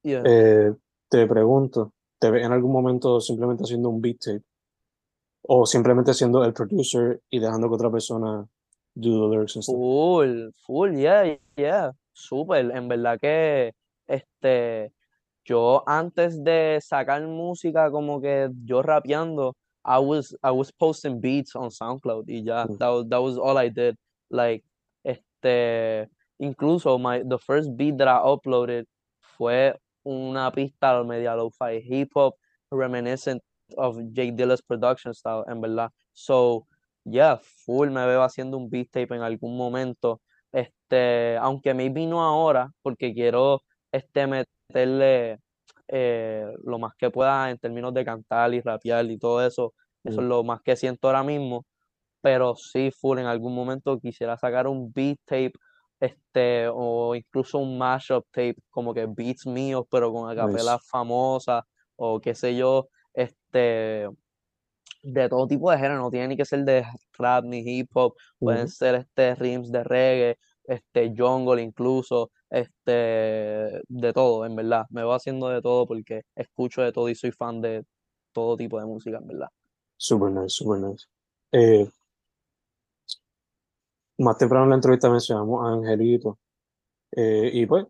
Yeah. eh, te pregunto, ¿te ves en algún momento simplemente haciendo un beat tape? ¿O simplemente siendo el producer y dejando que otra persona do the lyrics and stuff? Full, full, yeah, yeah, súper. En verdad que este, yo antes de sacar música, como que yo rapeando, I was, I was posting beats on SoundCloud y ya, Mm. that was, that was all I did. Like, este, incluso my, the first beat that I uploaded fue una pista media lo-fi hip hop reminiscent of Jay Dilla's production style, en verdad. So, yeah, full me veo haciendo un beat tape en algún momento. Este, aunque maybe no ahora, porque quiero este meterle eh, lo más que pueda en términos de cantar y rapear y todo eso. Eso es Mm. lo más que siento ahora mismo. Pero sí, full, en algún momento quisiera sacar un beat tape, este, o incluso un mashup tape, como que beats míos, pero con acapelas Nice. famosas, o qué sé yo, este, de todo tipo de género, no tiene ni que ser de rap ni hip hop, pueden ser este rims de reggae, este jungle incluso, este de todo, en verdad. Me voy haciendo de todo porque escucho de todo y soy fan de todo tipo de música, en verdad. Super nice, super nice. Eh, más temprano en la entrevista mencionamos a Angelito. Eh, y pues,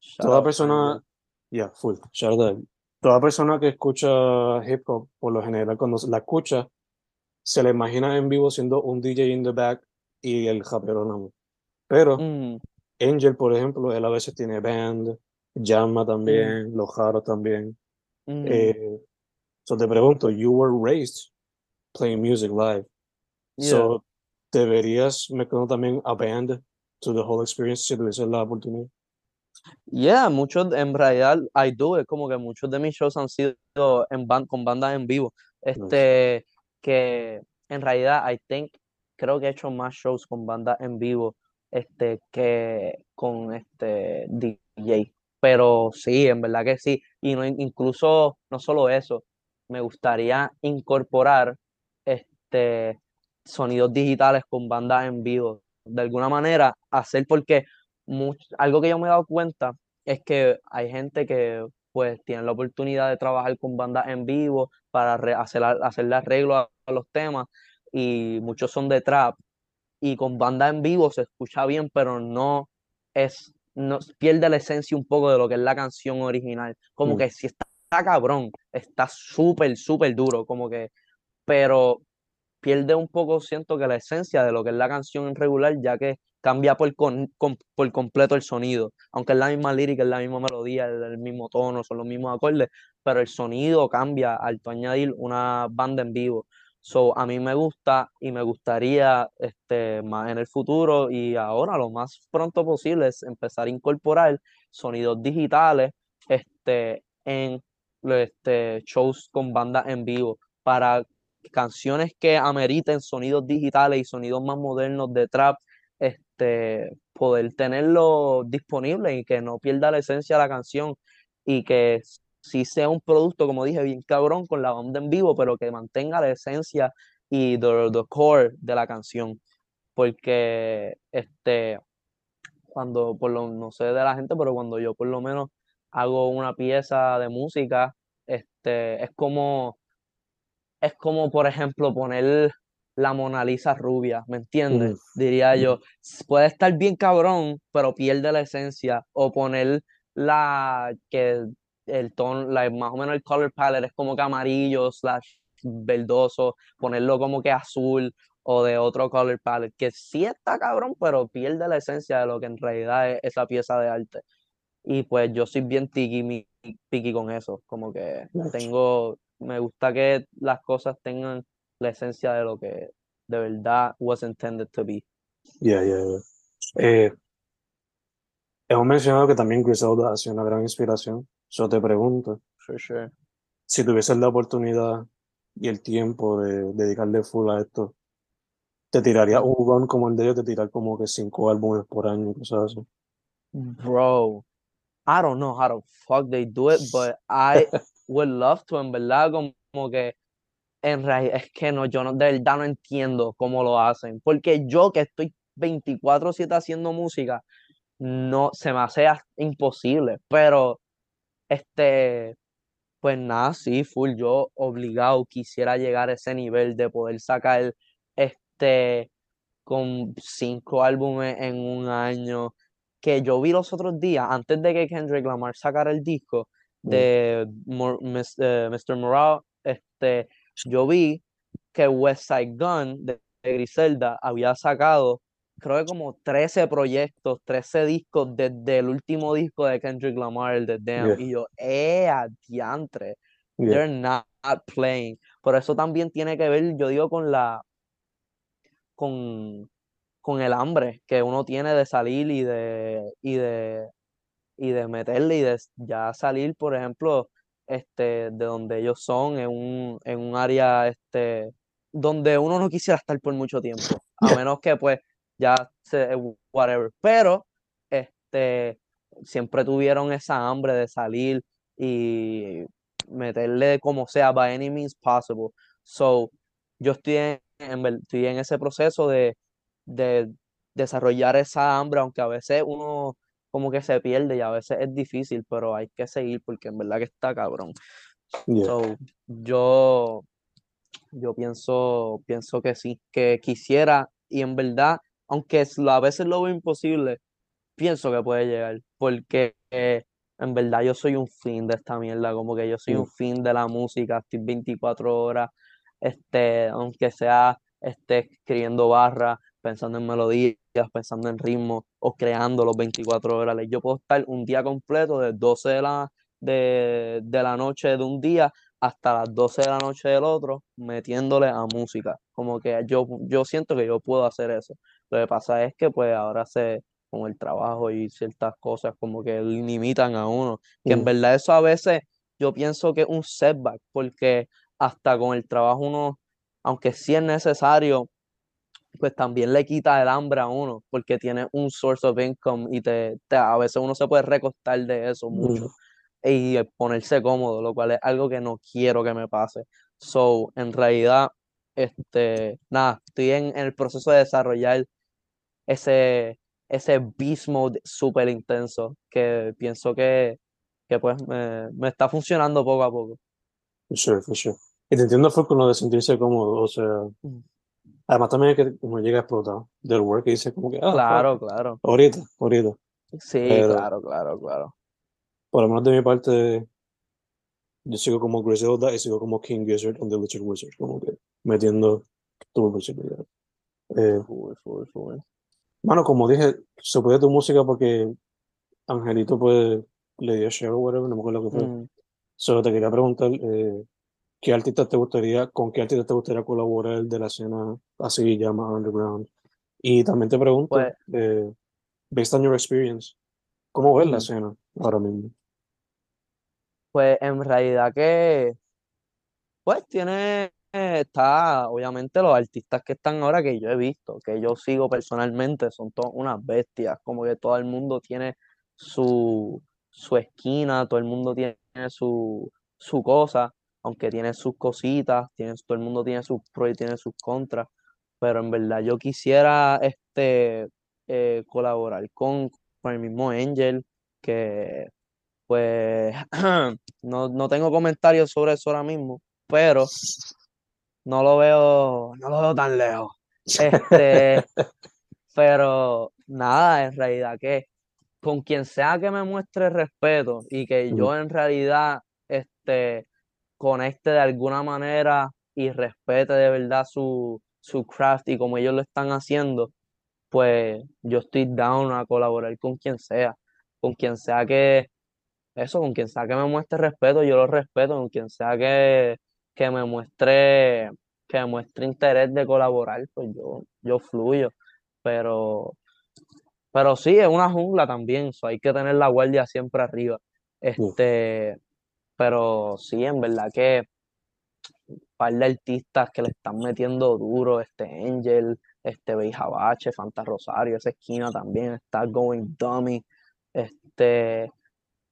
Shout toda persona, yeah, full, shout out. Toda persona que escucha hip hop, por lo general, cuando la escucha, se le imagina en vivo siendo un DJ in the back y el rapero más. Pero Mm, Angel, por ejemplo, él a veces tiene band, Jamma Mm, también, Los Jaros también. mm. Eh, so te pregunto, you were raised playing music live. Yeah. So, ¿deberías mezclando también a band to the whole experience si tuvieses la oportunidad? Yeah, muchos, en realidad, I do, es como que muchos de mis shows han sido en ban- con bandas en vivo. Este, que en realidad, I think, creo que he hecho más shows con bandas en vivo, este, que con este DJ. Pero sí, en verdad que sí. Y no, incluso, no solo eso, me gustaría incorporar este, sonidos digitales con bandas en vivo. De alguna manera, hacer porque much- algo que yo me he dado cuenta es que hay gente que pues tiene la oportunidad de trabajar con bandas en vivo para re- hacer, hacerle arreglo a, a los temas y muchos son de trap y con banda en vivo se escucha bien pero no es no pierde la esencia un poco de lo que es la canción original como Mm. que si está, está cabrón está súper súper duro como que pero pierde un poco, siento que la esencia de lo que es la canción en regular, ya que cambia por, con- con- por completo el sonido. Aunque es la misma lírica, es la misma melodía, es el mismo tono, son los mismos acordes, pero el sonido cambia al tú añadir una banda en vivo. So, a mí me gusta y me gustaría este, más en el futuro y ahora lo más pronto posible es empezar a incorporar sonidos digitales este, en este, shows con bandas en vivo para canciones que ameriten sonidos digitales y sonidos más modernos de trap, este, poder tenerlo disponible y que no pierda la esencia de la canción y que sí sea un producto, como dije, bien cabrón con la banda en vivo, pero que mantenga la esencia y the, the core de la canción. Porque este, cuando, por lo, no sé de la gente, pero cuando yo por lo menos hago una pieza de música, este, es como es como, por ejemplo, poner la Mona Lisa rubia, ¿me entiendes? Uf. Diría yo, puede estar bien cabrón, pero pierde la esencia. O poner la que el tono, la, más o menos el color palette es como que amarillo slash verdoso, ponerlo como que azul o de otro color palette, que sí está cabrón, pero pierde la esencia de lo que en realidad es esa pieza de arte. Y pues yo soy bien tiki, mi- picky con eso, como que tengo, me gusta que las cosas tengan la esencia de lo que de verdad was intended to be. Yeah, yeah, yeah. Eh, hemos mencionado que también Griselda ha sido una gran inspiración. Yo te pregunto, For sure. si tuvieses la oportunidad y el tiempo de dedicarle full a esto, ¿te tirarías un run como el de ellos, de tirar como que cinco álbumes por año, cosas así? Bro, I don't know how the fuck they do it, but I would love to, en verdad, como, que en realidad es que no, yo no, de verdad no entiendo cómo lo hacen, porque yo que estoy 24/7 haciendo música, no, se me hace imposible, pero este, pues nada, sí, full, yo obligado quisiera llegar a ese nivel de poder sacar este con cinco álbumes en un año, que yo vi los otros días, antes de que Kendrick Lamar sacara el disco. De Mor- Mis- eh, Mr. Morale, este, yo vi que West Side Gun de, de Griselda había sacado, creo que como 13 proyectos, 13 discos desde el último disco de Kendrick Lamar, el de Damn, Yeah. y yo, ¡eh, adiantre! Yeah. They're not playing. Por eso también tiene que ver, yo digo, con la con, con el hambre que uno tiene de salir y de y de y de meterle y de ya salir, por ejemplo, este de donde ellos son en un en un área este donde uno no quisiera estar por mucho tiempo, a menos que pues ya se whatever, pero este siempre tuvieron esa hambre de salir y meterle como sea, by any means possible. So, yo estoy en, en estoy en ese proceso de, de desarrollar esa hambre, aunque a veces uno como que se pierde y a veces es difícil, pero hay que seguir porque en verdad que está cabrón. Yeah. So, yo, yo pienso, pienso que sí, que quisiera y en verdad, aunque a veces lo veo imposible, pienso que puede llegar, porque eh, en verdad yo soy un fin de esta mierda, como que yo soy Mm. un fin de la música, estoy 24 horas, este, aunque sea este, escribiendo barras, pensando en melodías, pensando en ritmos o creando los 24 horas. Yo puedo estar un día completo de 12 de la, de, de la noche de un día hasta las 12 de la noche del otro metiéndole a música. Como que yo, yo siento que yo puedo hacer eso. Lo que pasa es que pues ahora se, con el trabajo y ciertas cosas como que limitan a uno, que en Mm. verdad eso a veces yo pienso que es un setback, porque hasta con el trabajo uno, aunque sí es necesario, pues también le quita el hambre a uno, porque tiene un source of income y te, te- a veces uno se puede recostar de eso mucho Mm. y ponerse cómodo, lo cual es algo que no quiero que me pase. So, en realidad, este, nada, estoy en, en el proceso de desarrollar ese, ese beast mode súper intenso que pienso que, que pues me, me está funcionando poco a poco. For sure. Y te entiendo fue con lo de sentirse cómodo, o sea, Mm. Además también es que uno llega explotado del work y dice como que, ah, Claro, claro. ahorita, ahorita. Sí, Pero claro, claro, claro. por lo menos de mi parte, yo sigo como Griselda y sigo como King Gizzard and the Lizard Wizard, como que metiendo tu posibilidad. Eh. Mano, como dije, se puede tu música porque Angelito pues le dio share o whatever, no me acuerdo lo que fue. Mm. Solo te quería preguntar, eh, ¿qué artista te gustaría, con qué artista te gustaría colaborar de la escena así llama underground? Y también te pregunto, Pues, eh, based on your experience, ¿cómo ves la escena ahora mismo? pues en realidad que, pues tiene, está, obviamente los artistas que están ahora que yo he visto, que yo sigo personalmente, son todas unas bestias, como que todo el mundo tiene su, su esquina, todo el mundo tiene su, su cosa, aunque tiene sus cositas, tiene, todo el mundo tiene sus pros y tiene sus contras, pero en verdad yo quisiera este, eh, colaborar con, con el mismo Angel, que pues no, no tengo comentarios sobre eso ahora mismo, pero no lo veo, no lo veo tan lejos. Este, pero nada, en realidad que con quien sea que me muestre respeto y que yo en realidad este, conecte de alguna manera y respete de verdad su, su craft y como ellos lo están haciendo, pues yo estoy down a colaborar con quien sea, con quien sea que eso, con quien sea que me muestre respeto, yo lo respeto, con quien sea que, que me muestre, que me muestre interés de colaborar, pues yo, yo fluyo. Pero, pero sí, es una jungla también, so hay que tener la guardia siempre arriba. Este, pero sí, en verdad que par de artistas que le están metiendo duro, este Angel, este Beijabache, Fanta Rosario, esa esquina también está Going Dummy, este,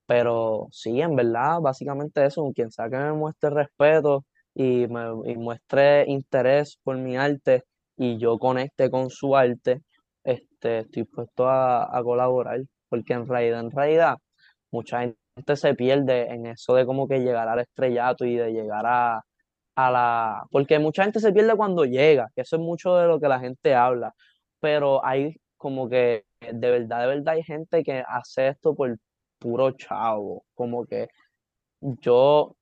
pero sí, en verdad, básicamente eso, quien sea que me muestre respeto y me y muestre interés por mi arte y yo conecte con su arte, este, estoy dispuesto a, a colaborar, porque en realidad, en realidad, mucha gente se pierde en eso de como que llegar al estrellato y de llegar a, a la... Porque mucha gente se pierde cuando llega, que eso es mucho de lo que la gente habla, pero hay como que de verdad, de verdad hay gente que hace esto por puro chavo, como que yo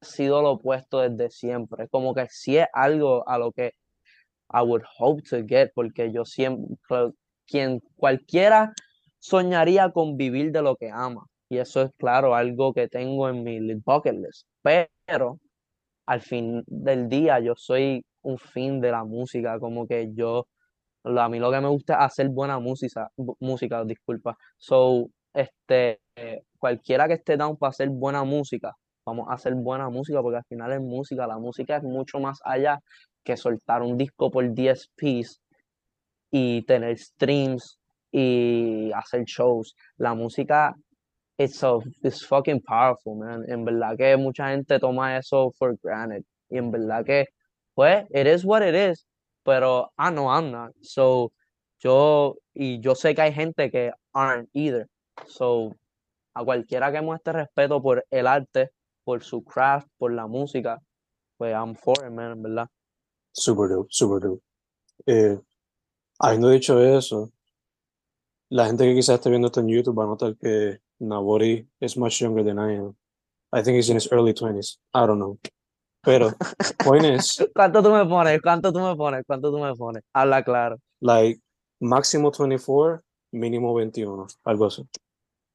he sido lo opuesto desde siempre, como que sí es algo a lo que I would hope to get, porque yo siempre, quien cualquiera soñaría con vivir de lo que ama, y eso es claro, algo que tengo en mi bucket list, pero al fin del día yo soy un fin de la música, como que yo, a mí lo que me gusta es hacer buena música, música, disculpa. So, este, cualquiera que esté down para hacer buena música, vamos a hacer buena música porque al final es música, la música es mucho más allá que soltar un disco por 10 pieces y tener streams y hacer shows. La música it's so it's fucking powerful, man. En verdad que mucha gente toma eso for granted. Y en verdad que, pues, it is what it is. Pero I know I'm not. So, yo, y yo sé que hay gente que aren't either. So, a cualquiera que muestre respeto por el arte, por su craft, por la música, pues I'm for it, man, en verdad. Super dope, super dope. Eh, habiendo dicho eso, la gente que quizás esté viendo esto en YouTube va a notar que Nabori is much younger than I am. I think he's in his early 20s. I don't know. Pero, point is, ¿Cuánto tú me pones? ¿Cuánto tú me pones? ¿Cuánto tú me pones? Habla claro. Like, máximo 24, mínimo 21, algo así.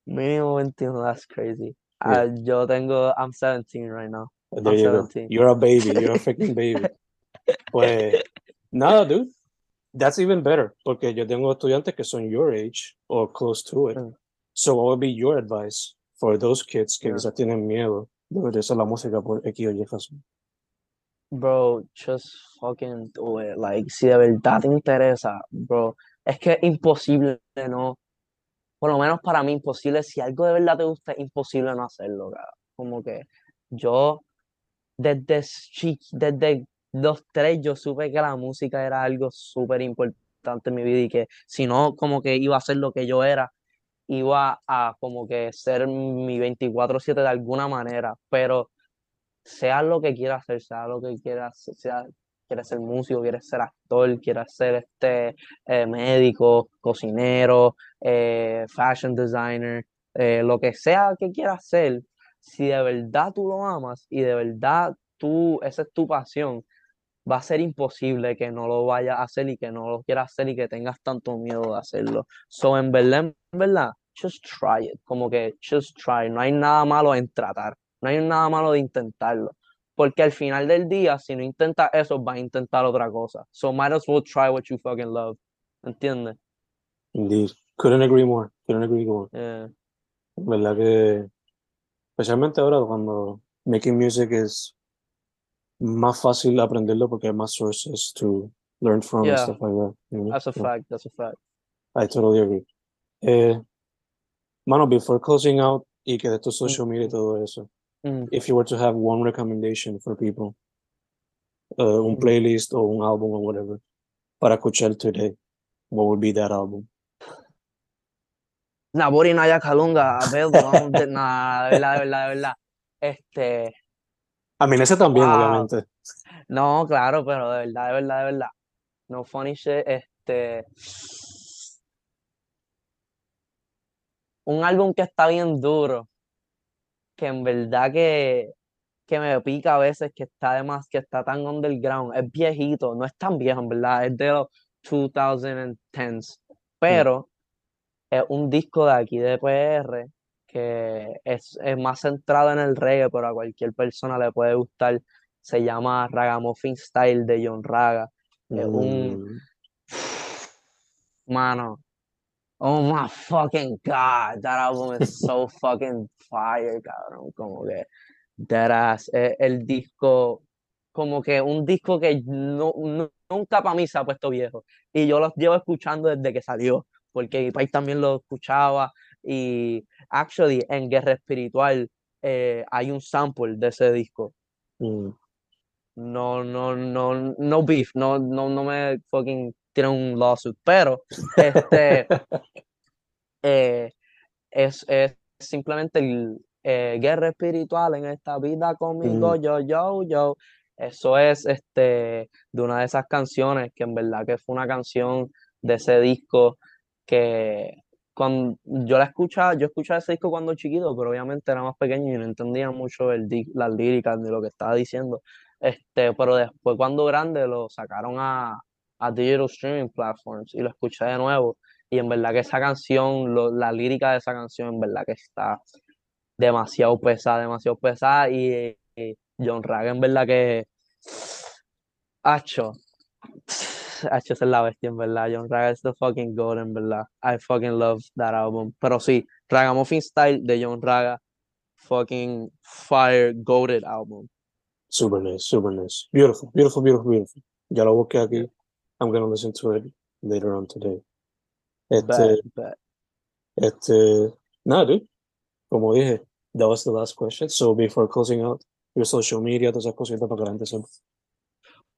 Mínimo 21, that's crazy. Yeah. Ah, yo tengo, I'm 17 right now. There I'm you go. 17. You're a baby. You're a freaking baby. Pues, nada, dude. That's even better. Porque yo tengo estudiantes que son your age or close to it. Mm. So, what would be your advice for those kids que Yeah. quizás tienen miedo de meterse a la música por X o Y razón? Bro, just fucking do it. Like, si de verdad te interesa, bro, es que es imposible no, por lo menos para mí, imposible, si algo de verdad te gusta, es imposible no hacerlo, cara. Como que yo, desde, desde los tres, yo supe que la música era algo súper importante en mi vida y que si no, como que iba a ser lo que yo era, iba a como que ser mi 24/7 de alguna manera, pero sea lo que quieras hacer, sea lo que quieras, sea, quieres ser músico, quieres ser actor, quieres ser este eh, médico, cocinero, eh, fashion designer, eh, lo que sea que quieras hacer, si de verdad tú lo amas y de verdad tú, esa es tu pasión, va a ser imposible que no lo vayas a hacer y que no lo quieras hacer y que tengas tanto miedo de hacerlo. So, en verdad, en verdad, just try it, como que just try, no hay nada malo en tratar. No hay nada malo de intentarlo. Porque al final del día, si no intentas eso, vas a intentar otra cosa. So might as well try what you fucking love. ¿Entiendes? Indeed. Couldn't agree more. Couldn't agree more. Yeah. ¿Verdad que especialmente ahora cuando making music es más fácil aprenderlo porque hay más sources to learn from and stuff like that. you know? That's a Yeah, fact, that's a fact. I totally agree. Eh, mano, before closing out y que de tu social media y todo eso, Mm. if you were to have one recommendation for people, uh, un Mm. playlist o un álbum or whatever, para escuchar today, what would be that album? Nabori Naya Kalunga, vamos, de- nada, de verdad, de verdad, de verdad. Este, I mean, ese también, Wow. obviamente. no, claro, pero de verdad, de verdad, de verdad. No funny shit, este. Un álbum que está bien duro, que en verdad que, que me pica a veces, que está además, que está tan underground, es viejito, no es tan viejo, en verdad, es de los 2010s, pero es un disco de aquí de PR que es, es más centrado en el reggae, pero a cualquier persona le puede gustar. Se llama Ragamuffin Style de John Raga. Es un Mm, mano. Oh my fucking God, that album is so fucking fire, cabrón. Como que that ass, es el disco, como que un disco que no, no- nunca para mí se ha puesto viejo. Y yo los llevo escuchando desde que salió, porque país también lo escuchaba. Y actually, en Guerra Espiritual eh, hay un sample de ese disco. mm. No, no, no, no beef, no, no, no me fucking tienen un lawsuit, pero este eh, es, es simplemente el eh, guerra espiritual en esta vida conmigo, yo, yo, yo. Eso es este de una de esas canciones que en verdad que fue una canción de ese disco que cuando yo la escuchaba, yo escuchaba ese disco cuando chiquito, pero obviamente era más pequeño y no entendía mucho el, las líricas de lo que estaba diciendo. Este, pero después cuando grande lo sacaron a, a digital streaming platforms y lo escuché de nuevo. Y en verdad que esa canción, lo- la lírica de esa canción, en verdad que está demasiado pesada, demasiado pesada. Y, John Raga, en verdad que. Hacho. Hacho, es la bestia, en verdad. John Raga es the fucking god, en verdad. I fucking love that album. Pero sí, Ragamuffin Style de John Raga, fucking fire, goated album. Super nice, super nice. Beautiful, beautiful, beautiful, beautiful. Ya lo busqué aquí. I'm gonna listen to it later on today. Este, este, nada, dude. Como dije, that was the last question. So before closing out, your social media, todas esas cositas para que la gente sepa.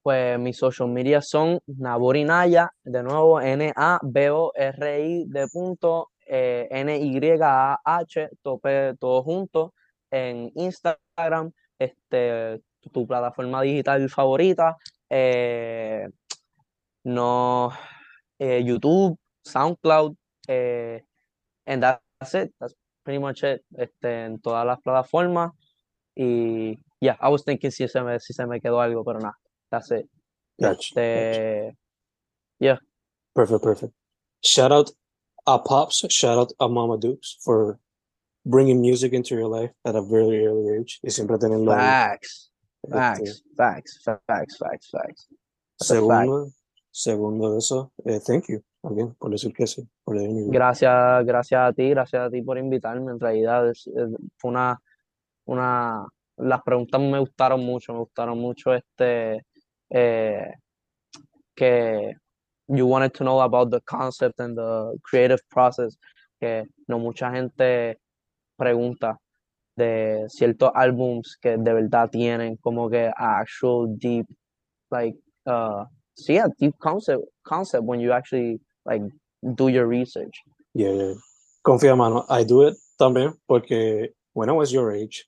Pues mis social media son Nabori Naya, de nuevo N-A-B-O-R-I de punto, eh, N-Y-A-H, tope, todo junto, en Instagram, este, tu, tu plataforma digital favorita, eh, no, eh, YouTube, SoundCloud, eh, and that's it, that's pretty much it, este, en todas las plataformas, y yeah, I was thinking si se me, si se me quedó algo, pero nada, that's it. Gotcha, gotcha. Yeah. Perfect, perfect. Shout out a Pops, shout out a Mama Dukes for bringing music into your life at a very early age y siempre ahí. Facts, facts, facts, facts, facts, facts. That's a fact. segundo, segundo eso, eh, thank you again por decir que sí, por Gracias, gracias a ti, gracias a ti por invitarme. En realidad es- es- fue una, una, las preguntas me gustaron mucho, me gustaron mucho este, eh, que you wanted to know about the concept and the creative process, que no mucha gente pregunta de ciertos álbums que de verdad tienen como que actual deep, like, uh, sí, a deep concept, concept when you actually like do your research. Yeah, yeah. Confía, mano. I do it también porque when I was your age,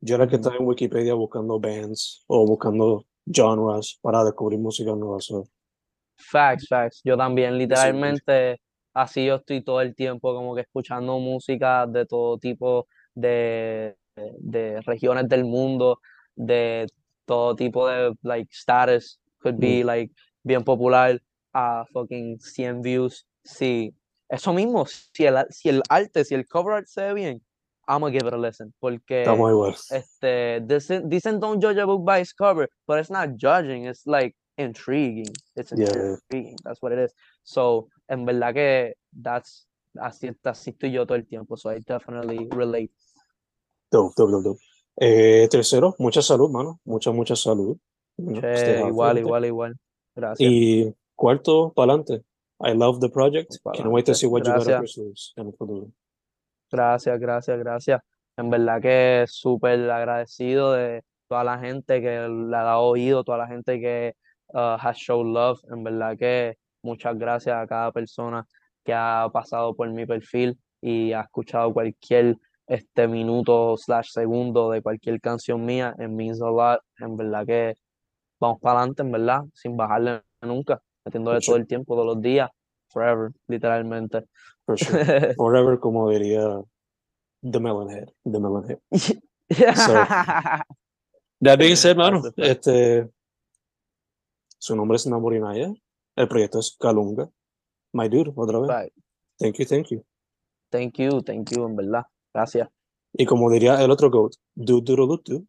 yo era que estaba en Wikipedia buscando bands o buscando genres para descubrir música nueva. So, Facts, facts. Yo también, literalmente, así yo estoy todo el tiempo como que escuchando música de todo tipo de, de, de regiones del mundo, de todo tipo de, like, status. Could be, like, bien popular a fucking 100 views. Sí, eso mismo, si el, si el arte, si el cover art se ve bien, I'm gonna give it a listen, porque igual. este, dicen, dicen don't judge a book by its cover, but it's not judging, it's like intriguing. It's yeah. intriguing, that's what it is. So, en verdad que that's, así, así estoy yo todo el tiempo, so I definitely relate. Dope, dope, dope, dope. Eh, tercero, mucha salud, mano. Mucha, mucha salud. Che, igual, igual, igual. Gracias. Y cuarto, pa'lante. I love the project. Can't wait to Pa'lante. see what you got up Gracias. en el futuro. Gracias, gracias, gracias. En verdad que súper agradecido de toda la gente que le ha dado oído, toda la gente que uh, has shown love. En verdad que muchas gracias a cada persona que ha pasado por mi perfil y ha escuchado cualquier este minuto slash segundo de cualquier canción mía. It means a lot. En verdad que vamos para adelante, en verdad, sin bajarle nunca, metiéndole todo el tiempo, todos los días, forever, literalmente. For sure. Forever, como diría The Melonhead. The Melonhead. That being said, mano, fact. este, su nombre es Namorinaya. El proyecto es Kalunga. My dude, otra vez. Right. Thank you, thank you. Thank you, thank you, en verdad. Gracias. Y como diría el otro GOAT, do do do do. Do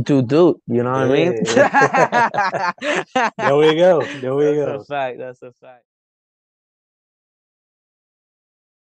do, do. you know what I mean? There we go, there we That's go. That's a fact, that's a fact.